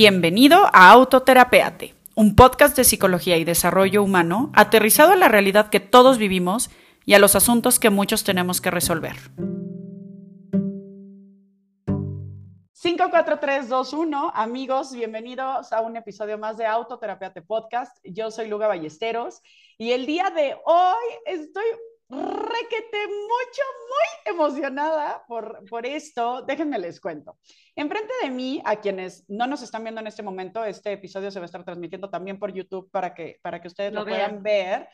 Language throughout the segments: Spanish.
Bienvenido a Autoterapeate, un podcast de psicología y desarrollo humano aterrizado a la realidad que todos vivimos y a los asuntos que muchos tenemos que resolver. 5, 4, 3, 2, 1. Amigos, bienvenidos a un episodio más de Autoterapeate Podcast. Yo soy Luga Ballesteros y el día de hoy estoy requete mucho, muy emocionada por, por esto. Déjenme les cuento. Enfrente de mí, a quienes no nos están viendo en este momento, este episodio se va a estar transmitiendo también por YouTube para que, para que ustedes lo, puedan ver.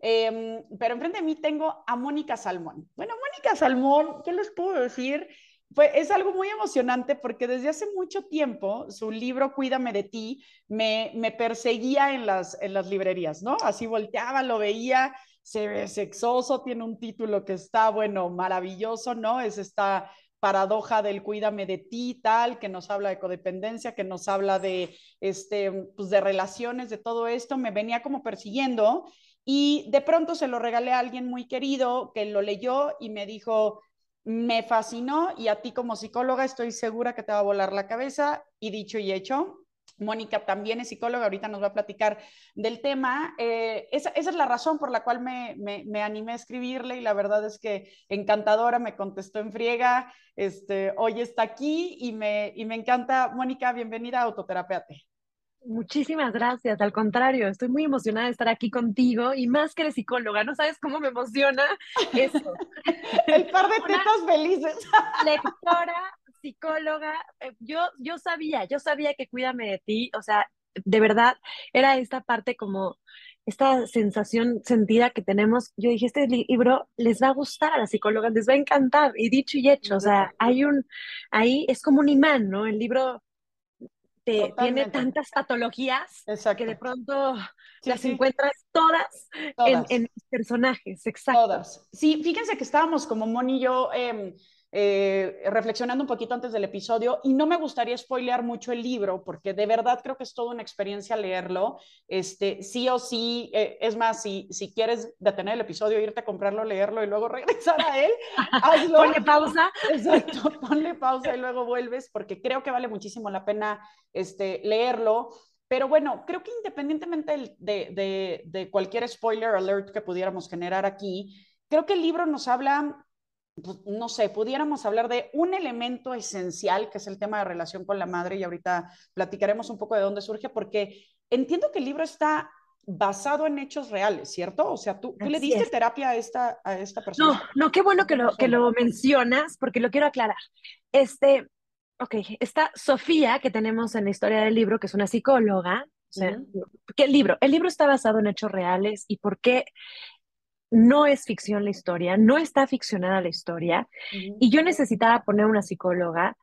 Eh, pero enfrente de mí tengo a Mónica Salmón. Bueno, Mónica Salmón, ¿qué les puedo decir? Pues es algo muy emocionante porque desde hace mucho tiempo su libro Cuídame de ti me, me perseguía en las, en las librerías, ¿no? Así volteaba, lo veía sexoso, tiene un título que está, bueno, maravilloso, ¿no? Es esta paradoja del cuídame de ti, tal, que nos habla de codependencia, que nos habla de, este, pues de relaciones, de todo esto, me venía como persiguiendo y de pronto se lo regalé a alguien muy querido que lo leyó y me dijo, me fascinó y a ti como psicóloga estoy segura que te va a volar la cabeza y dicho y hecho, Mónica también es psicóloga, ahorita nos va a platicar del tema. Eh, esa, es la razón por la cual me, me, animé a escribirle y la verdad es que encantadora, me contestó en friega, este, hoy está aquí y me, y me encanta. Mónica, bienvenida a Autoterapeate. Muchísimas gracias, al contrario, estoy muy emocionada de estar aquí contigo y más que eres psicóloga, no sabes cómo me emociona eso. El par de tetas felices. Lectora, psicóloga, eh, yo, yo sabía, yo sabía que cuídame de ti, o sea, de verdad, era esta parte como esta sensación sentida que tenemos. Yo dije, este libro les va a gustar a las psicólogas, les va a encantar, y dicho y hecho, o sea, hay un, ahí es como un imán, ¿no? El libro te, tiene tantas patologías que de pronto las encuentras todas, En, en, personajes, exacto. Todas. Sí, fíjense que estábamos como Moni y yo... Eh, eh, reflexionando un poquito antes del episodio y no me gustaría spoilear mucho el libro porque de verdad creo que es toda una experiencia leerlo. Este, sí o sí, eh, es más, si, si quieres detener el episodio, irte a comprarlo, leerlo y luego regresar a él, hazlo. ponle pausa. Exacto, ponle pausa y luego vuelves porque creo que vale muchísimo la pena este, leerlo. Pero bueno, creo que independientemente de, de, de cualquier spoiler alert que pudiéramos generar aquí, creo que el libro nos habla no sé, pudiéramos hablar de un elemento esencial, que es el tema de relación con la madre, y ahorita platicaremos un poco de dónde surge, porque entiendo que el libro está basado en hechos reales, ¿cierto? O sea, tú, le diste terapia a esta, a esta persona. No, no, qué bueno que lo, que lo mencionas, porque lo quiero aclarar. Este, ok, está Sofía, que tenemos en la historia del libro, que es una psicóloga. O sea, ¿qué libro? El libro está basado en hechos reales y por qué no es ficción la historia, no está ficcionada la historia, y yo necesitaba poner una psicóloga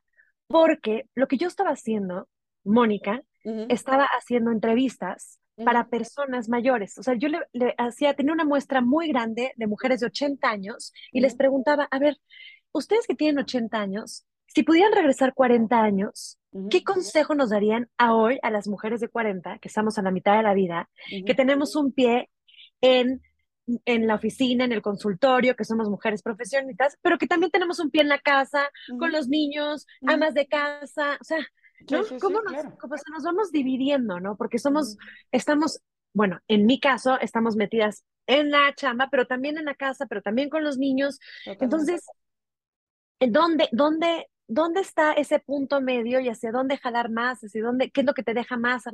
porque lo que yo estaba haciendo, Mónica, estaba haciendo entrevistas para personas mayores. O sea, yo le, hacía, tenía una muestra muy grande de mujeres de 80 años y les preguntaba, a ver, ustedes que tienen 80 años, si pudieran regresar 40 años, ¿qué consejo nos darían a hoy a las mujeres de 40, que estamos a la mitad de la vida, que tenemos un pie en en la oficina, en el consultorio, que somos mujeres profesionistas, pero que también tenemos un pie en la casa, con los niños, amas de casa, o sea, ¿no? ¿Cómo, nos, se nos vamos dividiendo, no? Porque somos, estamos, bueno, en mi caso, estamos metidas en la chamba, pero también en la casa, pero también con los niños. Entonces, ¿dónde, dónde, ¿dónde está ese punto medio y hacia dónde jalar más? Hacia dónde, ¿Qué es lo que te deja más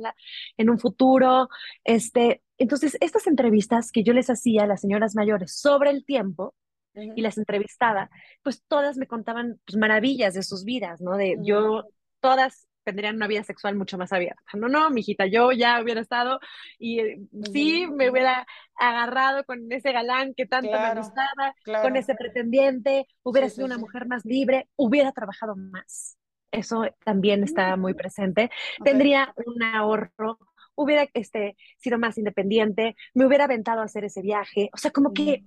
en un futuro? Este, entonces, estas entrevistas que yo les hacía a las señoras mayores sobre el tiempo y las entrevistaba, pues todas me contaban pues, maravillas de sus vidas, ¿no? De yo, todas tendrían una vida sexual mucho más abierta. No, no, mijita, yo ya hubiera estado y eh, sí me hubiera agarrado con ese galán que tanto me gustaba, con ese pretendiente, hubiera sido una mujer más libre, hubiera trabajado más. Eso también está muy presente. Tendría un ahorro, hubiera este, sido más independiente, me hubiera aventado a hacer ese viaje. O sea, como que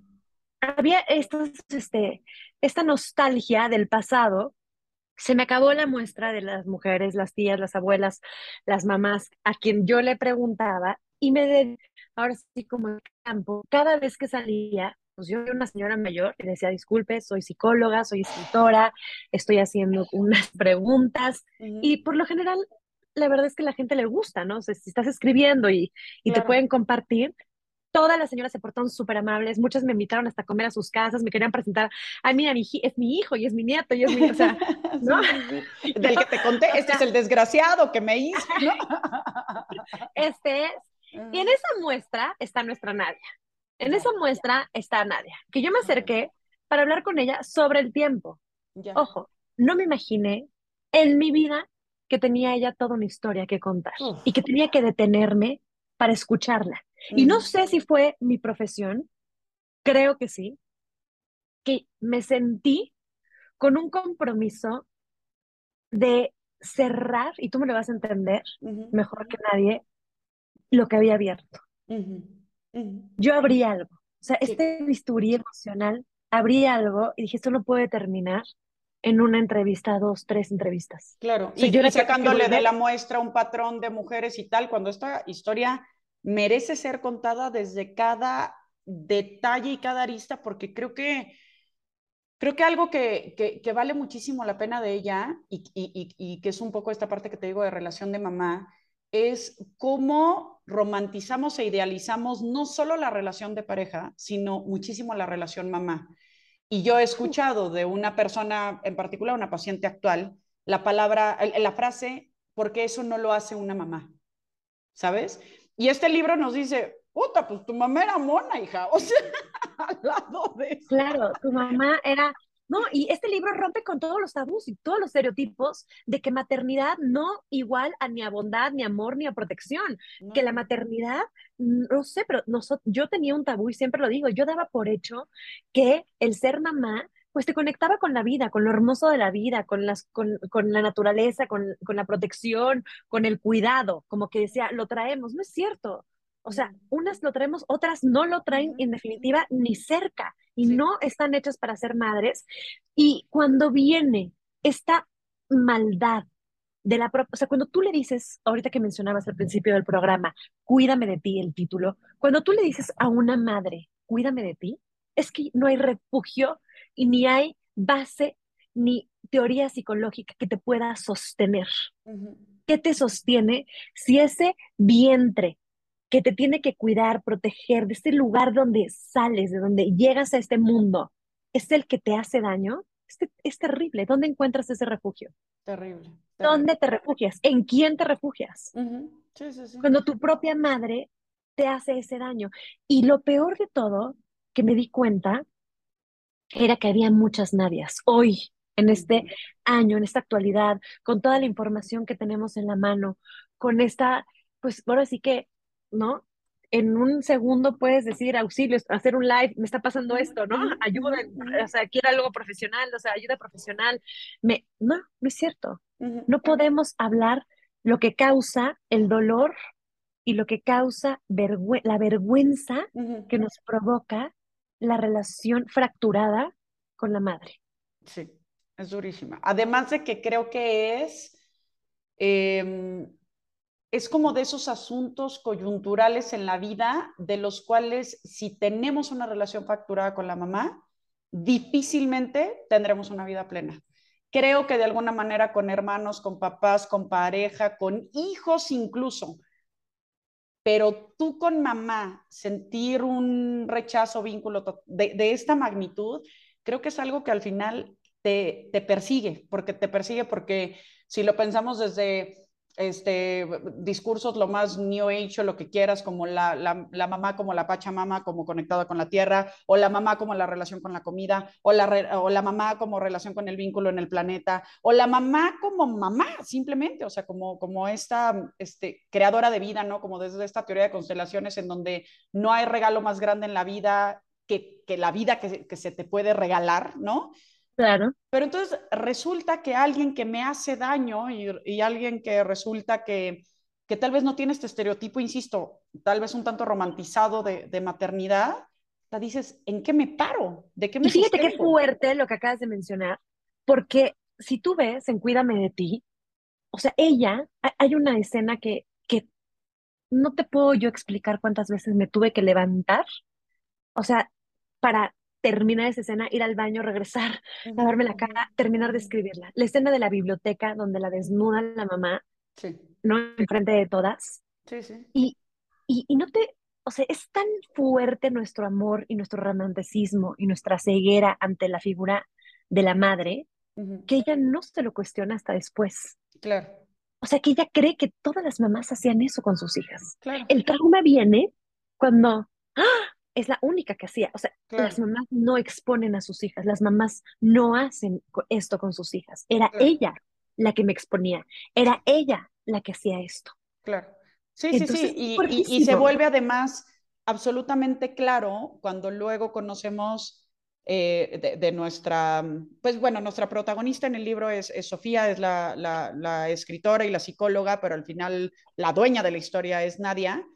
había estos, este, esta nostalgia del pasado se me acabó la muestra de las mujeres, las tías, las abuelas, las mamás, a quien yo le preguntaba y me de, ahora sí como el campo, cada vez que salía, pues yo era una señora mayor decía, disculpe, soy psicóloga, soy escritora, estoy haciendo unas preguntas y por lo general la verdad es que la gente le gusta, ¿no? O sea, si estás escribiendo y, y te pueden compartir, todas las señoras se portaron súper amables, muchas me invitaron hasta comer a sus casas, me querían presentar, ay, mira, mi, es mi hijo y es mi nieto y es mi, o sea, ¿no? Del que te conté, este es el desgraciado que me hizo, ¿no? Este es, y en esa muestra está nuestra Nadia, en esa muestra está Nadia, que yo me acerqué para hablar con ella sobre el tiempo. Ojo, no me imaginé en mi vida que tenía ella toda una historia que contar y que tenía que detenerme para escucharla. Y no sé si fue mi profesión, creo que sí, que me sentí con un compromiso de cerrar, y tú me lo vas a entender mejor que nadie, lo que había abierto. Yo abrí algo. O sea, este bisturí emocional, abrí algo y dije, esto no puede terminar en una entrevista, dos, tres entrevistas. Claro, y, yo sacándole de la muestra un patrón de mujeres y tal, cuando esta historia merece ser contada desde cada detalle y cada arista, porque creo que, creo que algo que, que, vale muchísimo la pena de ella y, y, y, que es un poco esta parte que te digo de relación de mamá, es cómo romantizamos e idealizamos no solo la relación de pareja, sino muchísimo la relación mamá. Y yo he escuchado de una persona en particular, una paciente actual, la palabra, la frase, porque eso no lo hace una mamá, ¿sabes? Y este libro nos dice, puta, pues tu mamá era mona, hija, o sea, al lado de Claro, tu mamá era, no, y este libro rompe con todos los tabús y todos los estereotipos de que maternidad no igual a ni a bondad, ni amor, ni a protección. Que la maternidad, no sé, pero yo tenía un tabú y siempre lo digo, yo daba por hecho que el ser mamá pues te conectaba con la vida, con lo hermoso de la vida, con, las, con, con la naturaleza, con, con, la protección, con el cuidado, como que decía, lo traemos, no es cierto. O sea, unas lo traemos, otras no lo traen en definitiva ni cerca y no están hechas para ser madres. Y cuando viene esta maldad de la propia, o sea, cuando tú le dices, ahorita que mencionabas al principio del programa, cuídame de ti, el título, cuando tú le dices a una madre, cuídame de ti, es que no hay refugio y ni hay base ni teoría psicológica que te pueda sostener. ¿Qué te sostiene si ese vientre que te tiene que cuidar, proteger, de este lugar donde sales, de donde llegas a este mundo, es el que te hace daño? Es, es terrible. ¿Dónde encuentras ese refugio? Terrible, ¿Dónde te refugias? ¿En quién te refugias? Cuando tu propia madre te hace ese daño. Y lo peor de todo que me di cuenta era que había muchas Nadias. Hoy, en este año, en esta actualidad, con toda la información que tenemos en la mano, con esta, pues ahora sí que, ¿no? En un segundo puedes decir auxilio, hacer un live, me está pasando esto, ¿no? Ayuda, o sea, quiero algo profesional, o sea, ayuda profesional. Me, no, no es cierto. No podemos hablar lo que causa el dolor y lo que causa la vergüenza que nos provoca la relación fracturada con la madre. Sí, es durísima. Además de que creo que es, em, es como de esos asuntos coyunturales en la vida de los cuales si tenemos una relación fracturada con la mamá, difícilmente tendremos una vida plena. Creo que de alguna manera con hermanos, con papás, con pareja, con hijos incluso, pero tú con mamá sentir un rechazo, vínculo de, de, esta magnitud, creo que es algo que al final te, te persigue, porque te persigue porque si lo pensamos desde este, discursos lo más New Age o lo que quieras, como la, la, mamá como la Pachamama, como conectada con la tierra, o la mamá como la relación con la comida, o la, o la mamá como relación con el vínculo en el planeta, o la mamá como mamá, simplemente, o sea, como, como esta este, creadora de vida, ¿no? Como desde esta teoría de constelaciones en donde no hay regalo más grande en la vida que, que la vida que, que se te puede regalar, ¿no? Claro. Pero entonces resulta que alguien que me hace daño y, alguien que resulta que, que, tal vez no tiene este estereotipo, insisto, tal vez un tanto romantizado de, de maternidad, te dices, ¿en qué me paro? ¿De qué me Y fíjate qué fuerte lo que acabas de mencionar, porque si tú ves en Cuídame de ti, o sea, ella, hay una escena que, que no te puedo yo explicar cuántas veces me tuve que levantar, o sea, para terminar esa escena, ir al baño, regresar, lavarme la cara, terminar de escribirla. La escena de la biblioteca donde la desnuda la mamá, ¿no? Enfrente de todas. Sí, sí. Y, y, y no te, o sea, es tan fuerte nuestro amor y nuestro romanticismo y nuestra ceguera ante la figura de la madre que ella no se lo cuestiona hasta después. Claro. O sea, que ella cree que todas las mamás hacían eso con sus hijas. Claro. El trauma viene cuando ¡ah! Es la única que hacía. O sea, las mamás no exponen a sus hijas, las mamás no hacen esto con sus hijas. Era ella la que me exponía, era ella la que hacía esto. Claro. Sí, sí, sí. Y, y, se vuelve además absolutamente claro cuando luego conocemos eh, de, nuestra, pues bueno, nuestra protagonista en el libro es, Sofía, es la, la, escritora y la psicóloga, pero al final la dueña de la historia es Nadia.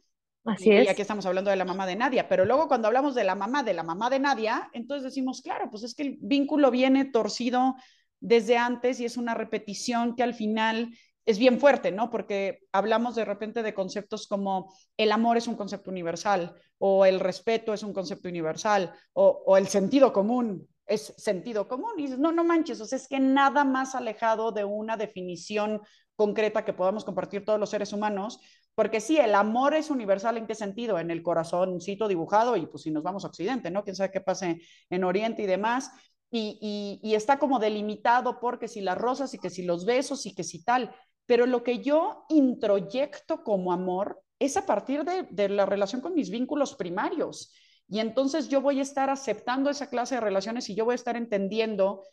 Así es. Y aquí estamos hablando de la mamá de Nadia, pero luego cuando hablamos de la mamá de la mamá de Nadia, entonces decimos, claro, pues es que el vínculo viene torcido desde antes y es una repetición que al final es bien fuerte, ¿no? Porque hablamos de repente de conceptos como el amor es un concepto universal, o el respeto es un concepto universal, o, el sentido común es sentido común. Y dices, no, no manches, o sea, es que nada más alejado de una definición concreta que podamos compartir todos los seres humanos, porque sí, el amor es universal en qué sentido, en el corazoncito dibujado y pues si nos vamos a Occidente, ¿no? Quién sabe qué pase en Oriente y demás. Y, está como delimitado porque si las rosas y que si los besos y que si tal, pero lo que yo introyecto como amor es a partir de, la relación con mis vínculos primarios. Y entonces yo voy a estar aceptando esa clase de relaciones y yo voy a estar entendiendo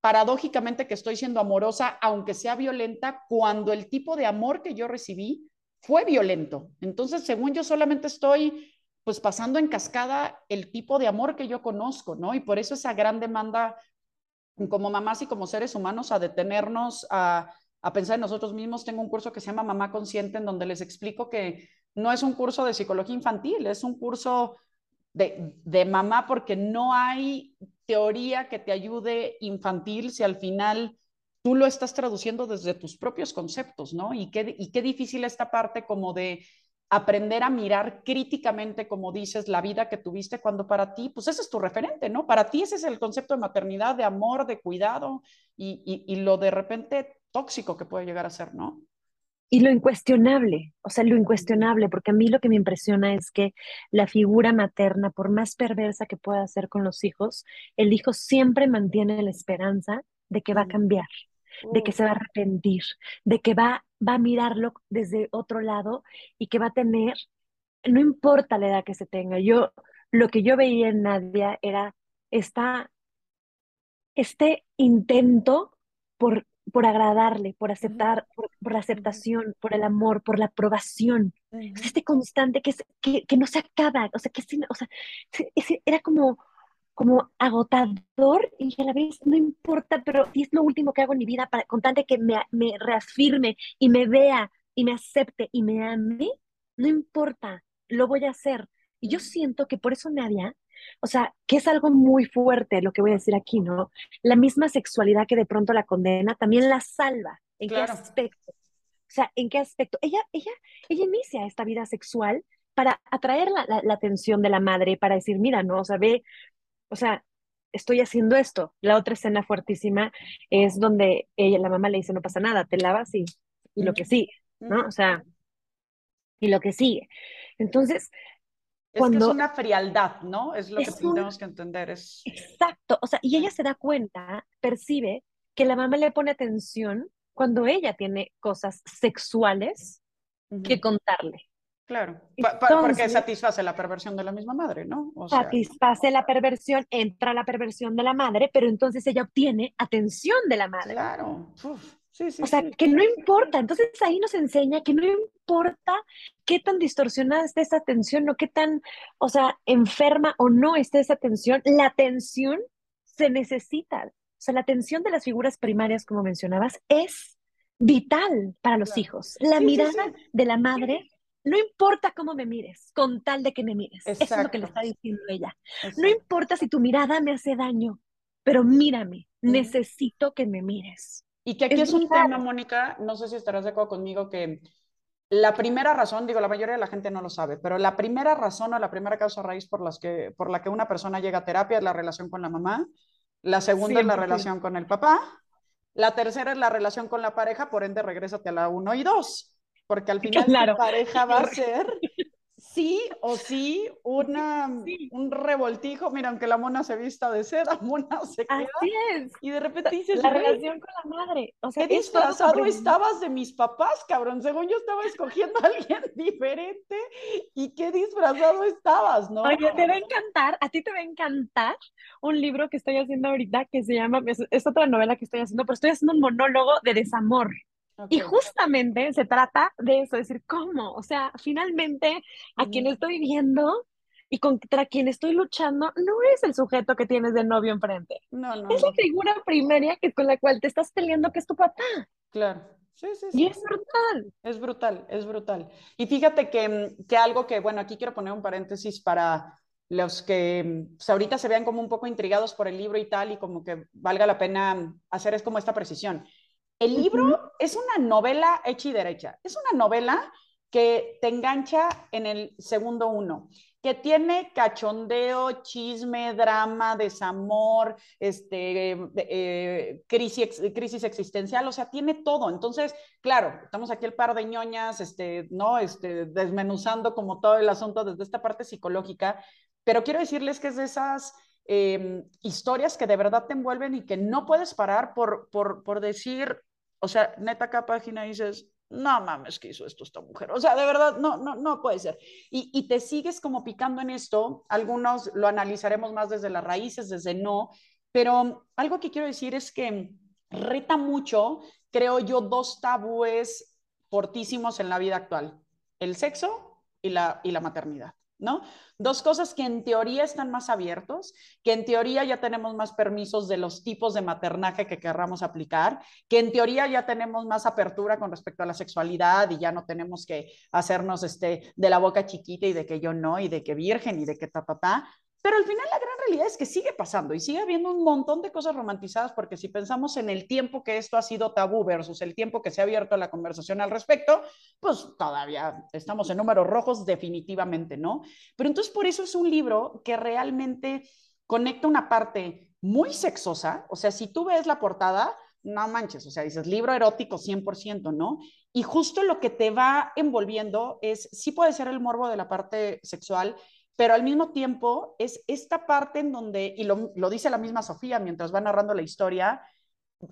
paradójicamente que estoy siendo amorosa, aunque sea violenta, cuando el tipo de amor que yo recibí fue violento. Entonces, según yo solamente estoy pues pasando en cascada el tipo de amor que yo conozco, ¿no? Y por eso esa gran demanda como mamás y como seres humanos a detenernos a a pensar en nosotros mismos. Tengo un curso que se llama Mamá Consciente, en donde les explico que no es un curso de psicología infantil, es un curso de, de mamá porque no hay teoría que te ayude infantil si al final tú lo estás traduciendo desde tus propios conceptos, ¿no? Y qué, y qué difícil esta parte como de aprender a mirar críticamente, como dices, la vida que tuviste cuando para ti, pues ese es tu referente, ¿no? Para ti ese es el concepto de maternidad, de amor, de cuidado, y, y, y lo de repente tóxico que puede llegar a ser, ¿no? Y lo incuestionable, o sea, lo incuestionable, porque a mí lo que me impresiona es que la figura materna, por más perversa que pueda ser con los hijos, el hijo siempre mantiene la esperanza de que va a cambiar, de que se va a arrepentir, de que va, va a mirarlo desde otro lado y que va a tener, no importa la edad que se tenga, yo, lo que yo veía en Nadia era esta, este intento por por agradarle, por aceptar, por, la aceptación, por el amor, por la aprobación. Este constante que, es, que, que, no se acaba, o sea, que o sea, era como, como agotador y a la vez no importa, pero es lo último que hago en mi vida para, con que me, me reafirme y me vea y me acepte y me ame, no importa, lo voy a hacer. Y yo siento que por eso Nadia o sea, que es algo muy fuerte lo que voy a decir aquí, ¿no? La misma sexualidad que de pronto la condena también la salva. ¿En qué aspecto? O sea, ¿en qué aspecto? Ella, ella, ella inicia esta vida sexual para atraer la, la, atención de la madre, para decir, mira, ¿no? O sea, ve, o sea, estoy haciendo esto. La otra escena fuertísima es donde ella, la mamá le dice, no pasa nada, te lavas y, y lo que sigue, ¿no? O sea, y lo que sigue. Entonces, es que es una frialdad, ¿no? Es lo que tenemos que entender. Es... Exacto, o sea, y ella se da cuenta, percibe que la mamá le pone atención cuando ella tiene cosas sexuales que contarle. Claro, porque satisface la perversión de la misma madre, ¿no? satisface la perversión, entra la perversión de la madre, pero entonces ella obtiene atención de la madre. Claro. Sí, sí, o sea, que no importa. Entonces ahí nos enseña que no importa qué tan distorsionada esté esa atención o qué tan, o sea, enferma o no esté esa atención. La atención se necesita. O sea, la atención de las figuras primarias, como mencionabas, es vital para los hijos. La mirada de la madre no importa cómo me mires, con tal de que me mires. Eso es lo que le está diciendo ella. No importa si tu mirada me hace daño, pero mírame, necesito que me mires. Y que aquí es, un tema, Mónica, no sé si estarás de acuerdo conmigo, que la primera razón, digo, la mayoría de la gente no lo sabe, pero la primera razón o la primera causa raíz por, las que, por la que una persona llega a terapia es la relación con la mamá, la segunda es la relación con el papá, la tercera es la relación con la pareja, por ende regrésate a la uno y dos. Porque al final la pareja va a ser sí o sí, una, un revoltijo. Mira, aunque la mona se vista de seda, mona se queda. Así es. Y de repente dices, la relación con la madre. O sea, ¿qué disfrazado estabas de mis papás, cabrón? Según yo estaba escogiendo a alguien diferente. ¿Y qué disfrazado estabas, no? Oye, te va a encantar, a ti te va a encantar un libro que estoy haciendo ahorita que se llama, es otra novela que estoy haciendo, pero estoy haciendo un monólogo de desamor. Y justamente se trata de eso, decir, ¿cómo? O sea, finalmente a quien estoy viendo y contra quien estoy luchando no es el sujeto que tienes de novio enfrente. No, no. Es la figura primaria que, con la cual te estás peleando, que es tu papá. Claro. Sí, sí, sí. Y es brutal. Es brutal, es brutal. Y fíjate que, mm, que algo que, bueno, aquí quiero poner un paréntesis para los que mm, pues, ahorita se vean como un poco intrigados por el libro y tal, y como que valga la pena hacer es como esta precisión. El libro es una novela hecha y derecha. Es una novela que te engancha en el segundo uno, que tiene cachondeo, chisme, drama, desamor, este, eh, crisis, crisis existencial, o sea, tiene todo. Entonces, claro, estamos aquí el par de ñoñas, este, ¿no? Este, desmenuzando como todo el asunto desde esta parte psicológica, pero quiero decirles que es de esas... Em, historias que de verdad te envuelven y que no puedes parar por, por, por decir, o sea, neta, cada página dices, no mames, ¿qué hizo esto esta mujer? O sea, de verdad, no, no, no puede ser. Y, y, te sigues como picando en esto, algunos lo analizaremos más desde las raíces, desde no, pero algo que quiero decir es que reta mucho, creo yo, dos tabúes fortísimos en la vida actual, el sexo y la, y la maternidad. ¿No? Dos cosas que en teoría están más abiertos, que en teoría ya tenemos más permisos de los tipos de maternaje que querramos aplicar, que en teoría ya tenemos más apertura con respecto a la sexualidad y ya no tenemos que hacernos este de la boca chiquita y de que yo no y de que virgen y de que ta ta ta, pero al final la gran realidad es que sigue pasando y sigue habiendo un montón de cosas romantizadas porque si pensamos en el tiempo que esto ha sido tabú versus el tiempo que se ha abierto la conversación al respecto, pues todavía estamos en números rojos definitivamente, ¿no? Pero entonces por eso es un libro que realmente conecta una parte muy sexosa, o sea, si tú ves la portada, no manches, o sea, dices libro erótico 100%, ¿no? Y justo lo que te va envolviendo es, sí puede ser el morbo de la parte sexual, pero al mismo tiempo es esta parte en donde, y lo, dice la misma Sofía mientras va narrando la historia,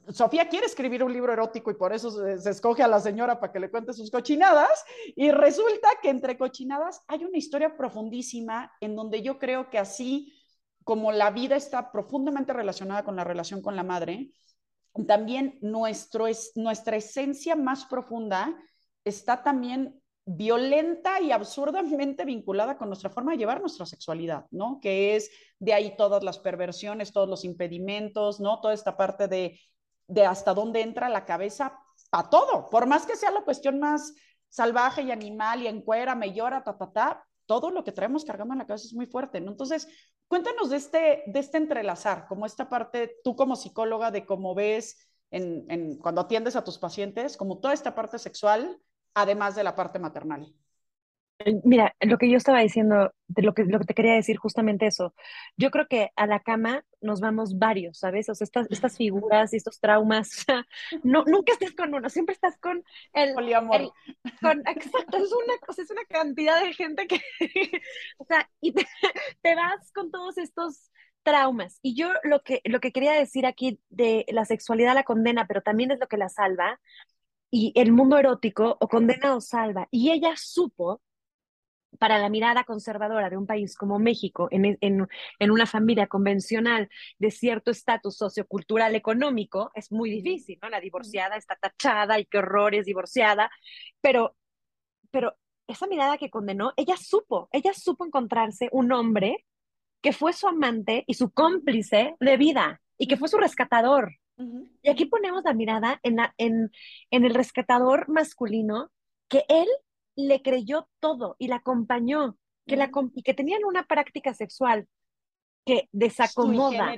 Sofía quiere escribir un libro erótico y por eso se, escoge a la señora para que le cuente sus cochinadas y resulta que entre cochinadas hay una historia profundísima en donde yo creo que así como la vida está profundamente relacionada con la relación con la madre, también nuestro es, nuestra esencia más profunda está también violenta y absurdamente vinculada con nuestra forma de llevar nuestra sexualidad, ¿no? Que es de ahí todas las perversiones, todos los impedimentos, ¿no? Toda esta parte de, de hasta dónde entra la cabeza para todo, por más que sea la cuestión más salvaje y animal y encuera, me llora, ta, ta, ta, todo lo que traemos cargando en la cabeza es muy fuerte, ¿no? Entonces, cuéntanos de este, de este entrelazar, como esta parte, tú como psicóloga, de cómo ves en, en, cuando atiendes a tus pacientes, como toda esta parte sexual además de la parte maternal. Eh, mira, lo que yo estaba diciendo, de lo que, lo que te quería decir, justamente eso. Yo creo que a la cama nos vamos varios, ¿sabes? O sea, estas, estas figuras y estos traumas, no, nunca estás con uno, siempre estás con el... Poliamor. con, exacto, es una, cosa, es una cantidad de gente que, o sea, y te, te, vas con todos estos traumas. Y yo lo que, lo que quería decir aquí de la sexualidad la condena, pero también es lo que la salva, y el mundo erótico o condena o salva. Y ella supo, para la mirada conservadora de un país como México, en, en, en una familia convencional de cierto estatus sociocultural económico, es muy difícil, ¿no? La divorciada está tachada y qué horror es divorciada, pero, pero esa mirada que condenó, ella supo, ella supo encontrarse un hombre que fue su amante y su cómplice de vida y que fue su rescatador. Y aquí ponemos la mirada en, en, en el rescatador masculino, que él le creyó todo y la acompañó, que la, y que tenían una práctica sexual que desacomoda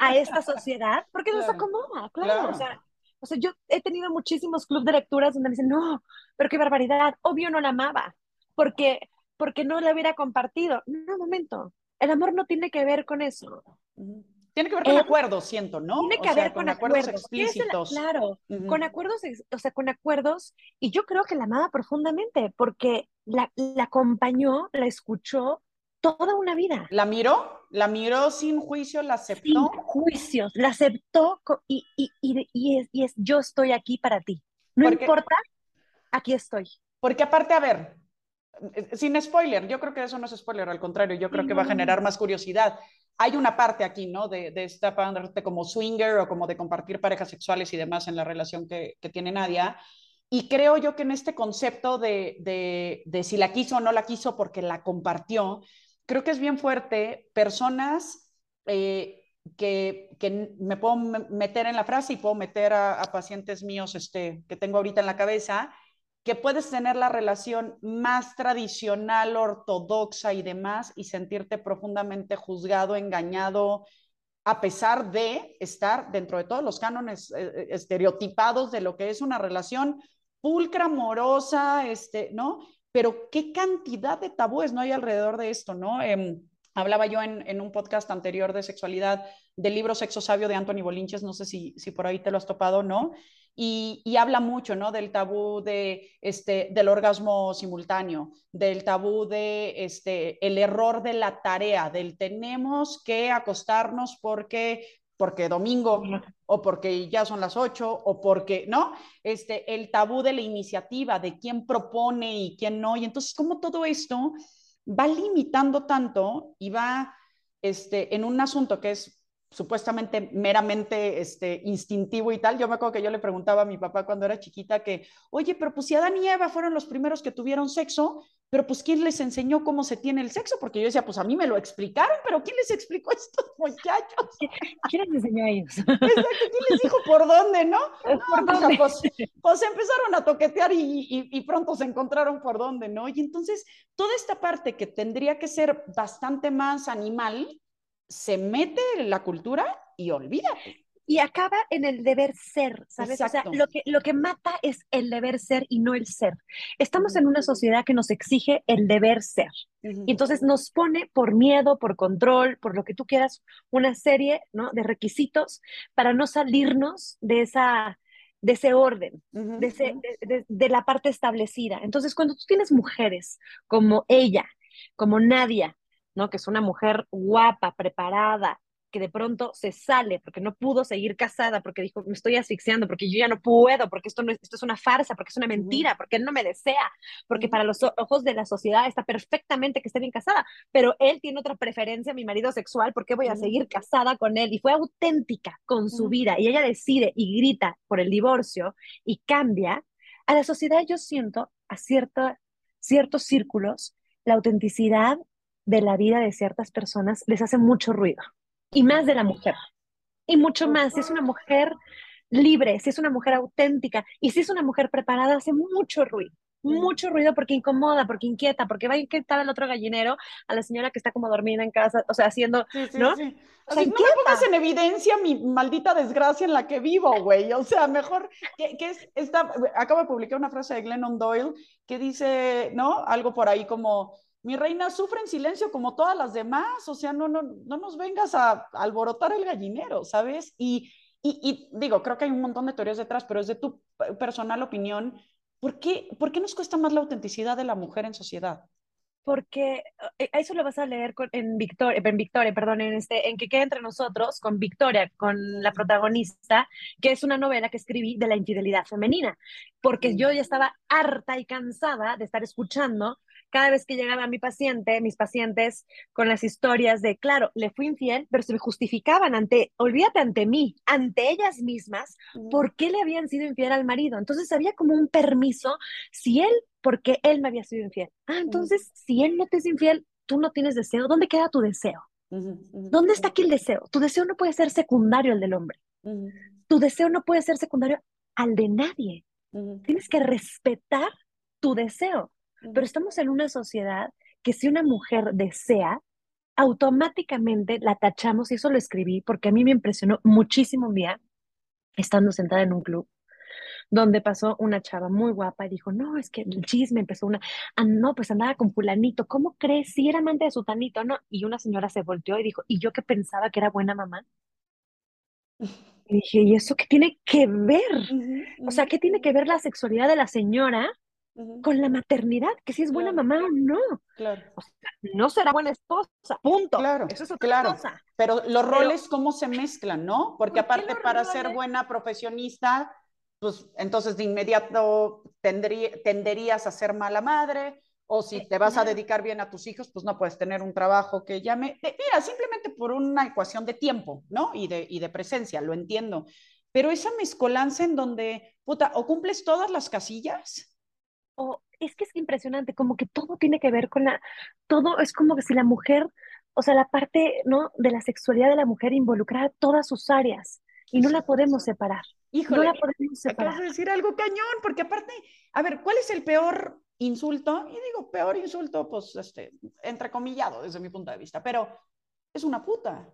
a esta sociedad, porque desacomoda, claro. O, sea, o sea, yo he tenido muchísimos clubes de lecturas donde me dicen, no, pero qué barbaridad, obvio no la amaba, porque, porque no la hubiera compartido. No, un momento, el amor no tiene que ver con eso. Tiene que ver con acuerdos, siento, ¿no? Tiene que ver con, acuerdos, explícitos. claro, con acuerdos, o sea, con acuerdos, y yo creo que la amaba profundamente, porque la, la acompañó, la escuchó toda una vida. ¿La miró? ¿La miró sin juicio? ¿La aceptó? Sin juicios, la aceptó y, y, y, y es, es, yo estoy aquí para ti. No importa, aquí estoy. Porque aparte, a ver, sin spoiler, yo creo que eso no es spoiler, al contrario, yo creo que va a generar más curiosidad hay una parte aquí, ¿no? De, de esta parte como swinger o como de compartir parejas sexuales y demás en la relación que, que tiene Nadia. Y creo yo que en este concepto de, de, de, si la quiso o no la quiso porque la compartió, creo que es bien fuerte personas eh, que, que, me puedo meter en la frase y puedo meter a, a pacientes míos este, que tengo ahorita en la cabeza, que puedes tener la relación más tradicional, ortodoxa y demás y sentirte profundamente juzgado, engañado, a pesar de estar dentro de todos los cánones eh, eh, estereotipados de lo que es una relación pulcra, amorosa, este, ¿no? Pero qué cantidad de tabúes no hay alrededor de esto, ¿no? Eh, hablaba yo en, en, un podcast anterior de sexualidad del libro Sexo Sabio de Anthony Bolinches, no sé si, si por ahí te lo has topado o no, y, habla mucho, ¿no? Del tabú de, este, del orgasmo simultáneo, del tabú de, este, el error de la tarea, del tenemos que acostarnos porque porque domingo o porque ya son las ocho o porque, ¿no? Este, el tabú de la iniciativa, de quién propone y quién no. Y entonces, ¿cómo todo esto va limitando tanto y va este, en un asunto que es supuestamente meramente este, instintivo y tal. Yo me acuerdo que yo le preguntaba a mi papá cuando era chiquita que, oye, pero pues si Adán y Eva fueron los primeros que tuvieron sexo, pero pues ¿quién les enseñó cómo se tiene el sexo? Porque yo decía, pues a mí me lo explicaron, pero ¿quién les explicó a estos muchachos? ¿Quién les enseñó a ellos? Exacto, ¿quién les dijo por dónde, no? ¿Por pues, dónde? Pues, pues, empezaron a toquetear y, y, y pronto se encontraron por dónde, ¿no? Y entonces toda esta parte que tendría que ser bastante más animal, se mete la cultura y olvídate. Y acaba en el deber ser, ¿sabes? O sea, lo que, lo que mata es el deber ser y no el ser. Estamos en una sociedad que nos exige el deber ser. Y entonces nos pone por miedo, por control, por lo que tú quieras, una serie ¿no? de requisitos para no salirnos de esa, de ese orden, de, ese, de, de, la parte establecida. Entonces, cuando tú tienes mujeres como ella, como Nadia, ¿no? Que es una mujer guapa, preparada, que de pronto se sale porque no pudo seguir casada, porque dijo, me estoy asfixiando, porque yo ya no puedo, porque esto, no es, esto es una farsa, porque es una mentira, porque él no me desea, porque para los ojos de la sociedad está perfectamente que esté bien casada, pero él tiene otra preferencia, mi marido sexual, ¿por qué voy a seguir casada con él? Y fue auténtica con su vida y ella decide y grita por el divorcio y cambia. A la sociedad yo siento, a cierta, ciertos círculos, la autenticidad de la vida de ciertas personas les hace mucho ruido, y más de la mujer, y mucho más, si es una mujer libre, si es una mujer auténtica, y si es una mujer preparada, hace mucho ruido mucho ruido porque incomoda, porque inquieta, porque va a inquietar al otro gallinero, a la señora que está como dormida en casa, o sea, haciendo, ¿no? Sí. O sea, no me pongas en evidencia mi maldita desgracia en la que vivo, güey. O sea, mejor que, que es esta, acabo de publicar una frase de Glennon Doyle que dice, ¿no? Algo por ahí como, mi reina sufre en silencio como todas las demás, o sea, no, no, no nos vengas a, alborotar el gallinero, ¿sabes? Y, y, y, digo, creo que hay un montón de teorías detrás, pero es de tu personal opinión, ¿por qué, ¿por qué nos cuesta más la autenticidad de la mujer en sociedad? porque eh, eso lo vas a leer en Victoria, en Victoria, perdón, en este, en que queda entre nosotros, con Victoria, con la protagonista, que es una novela que escribí de la infidelidad femenina, porque yo ya estaba harta y cansada de estar escuchando cada vez que llegaba mi paciente, mis pacientes, con las historias de, claro, le fui infiel, pero se me justificaban ante, olvídate ante mí, ante ellas mismas, por qué le habían sido infiel al marido. Entonces había como un permiso, si él, porque él me había sido infiel. Ah, entonces, si él no te es infiel, tú no tienes deseo, ¿dónde queda tu deseo? ¿Dónde está aquí el deseo? Tu deseo no puede ser secundario al del hombre. Tu deseo no puede ser secundario al de nadie. Tienes que respetar tu deseo. Pero estamos en una sociedad que si una mujer desea, automáticamente la tachamos, y eso lo escribí porque a mí me impresionó muchísimo un día, estando sentada en un club, donde pasó una chava muy guapa y dijo, no, es que el chisme empezó una, ah, no, pues andaba con fulanito, ¿cómo crees? Si era amante de su tanito, ¿no? Y una señora se volteó y dijo, ¿y yo que pensaba que era buena mamá? Y dije, ¿y eso qué tiene que ver? O sea, ¿qué tiene que ver la sexualidad de la señora con la maternidad? Que si es buena mamá o no. Claro. O sea, no será buena esposa, punto. Claro, Eso es otra claro. cosa. Pero los roles, ¿cómo se mezclan, no? Porque ¿Por qué aparte para ser buena profesionista, pues entonces de inmediato tendrí- tenderías a ser mala madre, o si te vas a dedicar bien a tus hijos, pues no puedes tener un trabajo que llame, mira, simplemente por una ecuación de tiempo, ¿no? Y de, y de presencia, lo entiendo. Pero esa mezcolanza en donde, puta, o cumples todas las casillas, O es que es impresionante, como que todo tiene que ver con la, todo es como que si la mujer, o sea, la parte, ¿no? De la sexualidad de la mujer involucra todas sus áreas y no la podemos separar. No híjole, la podemos acabas separar. de decir algo cañón, porque aparte, a ver, ¿cuál es el peor insulto? Y digo, peor insulto, pues, este, entrecomillado desde mi punto de vista, pero es una puta.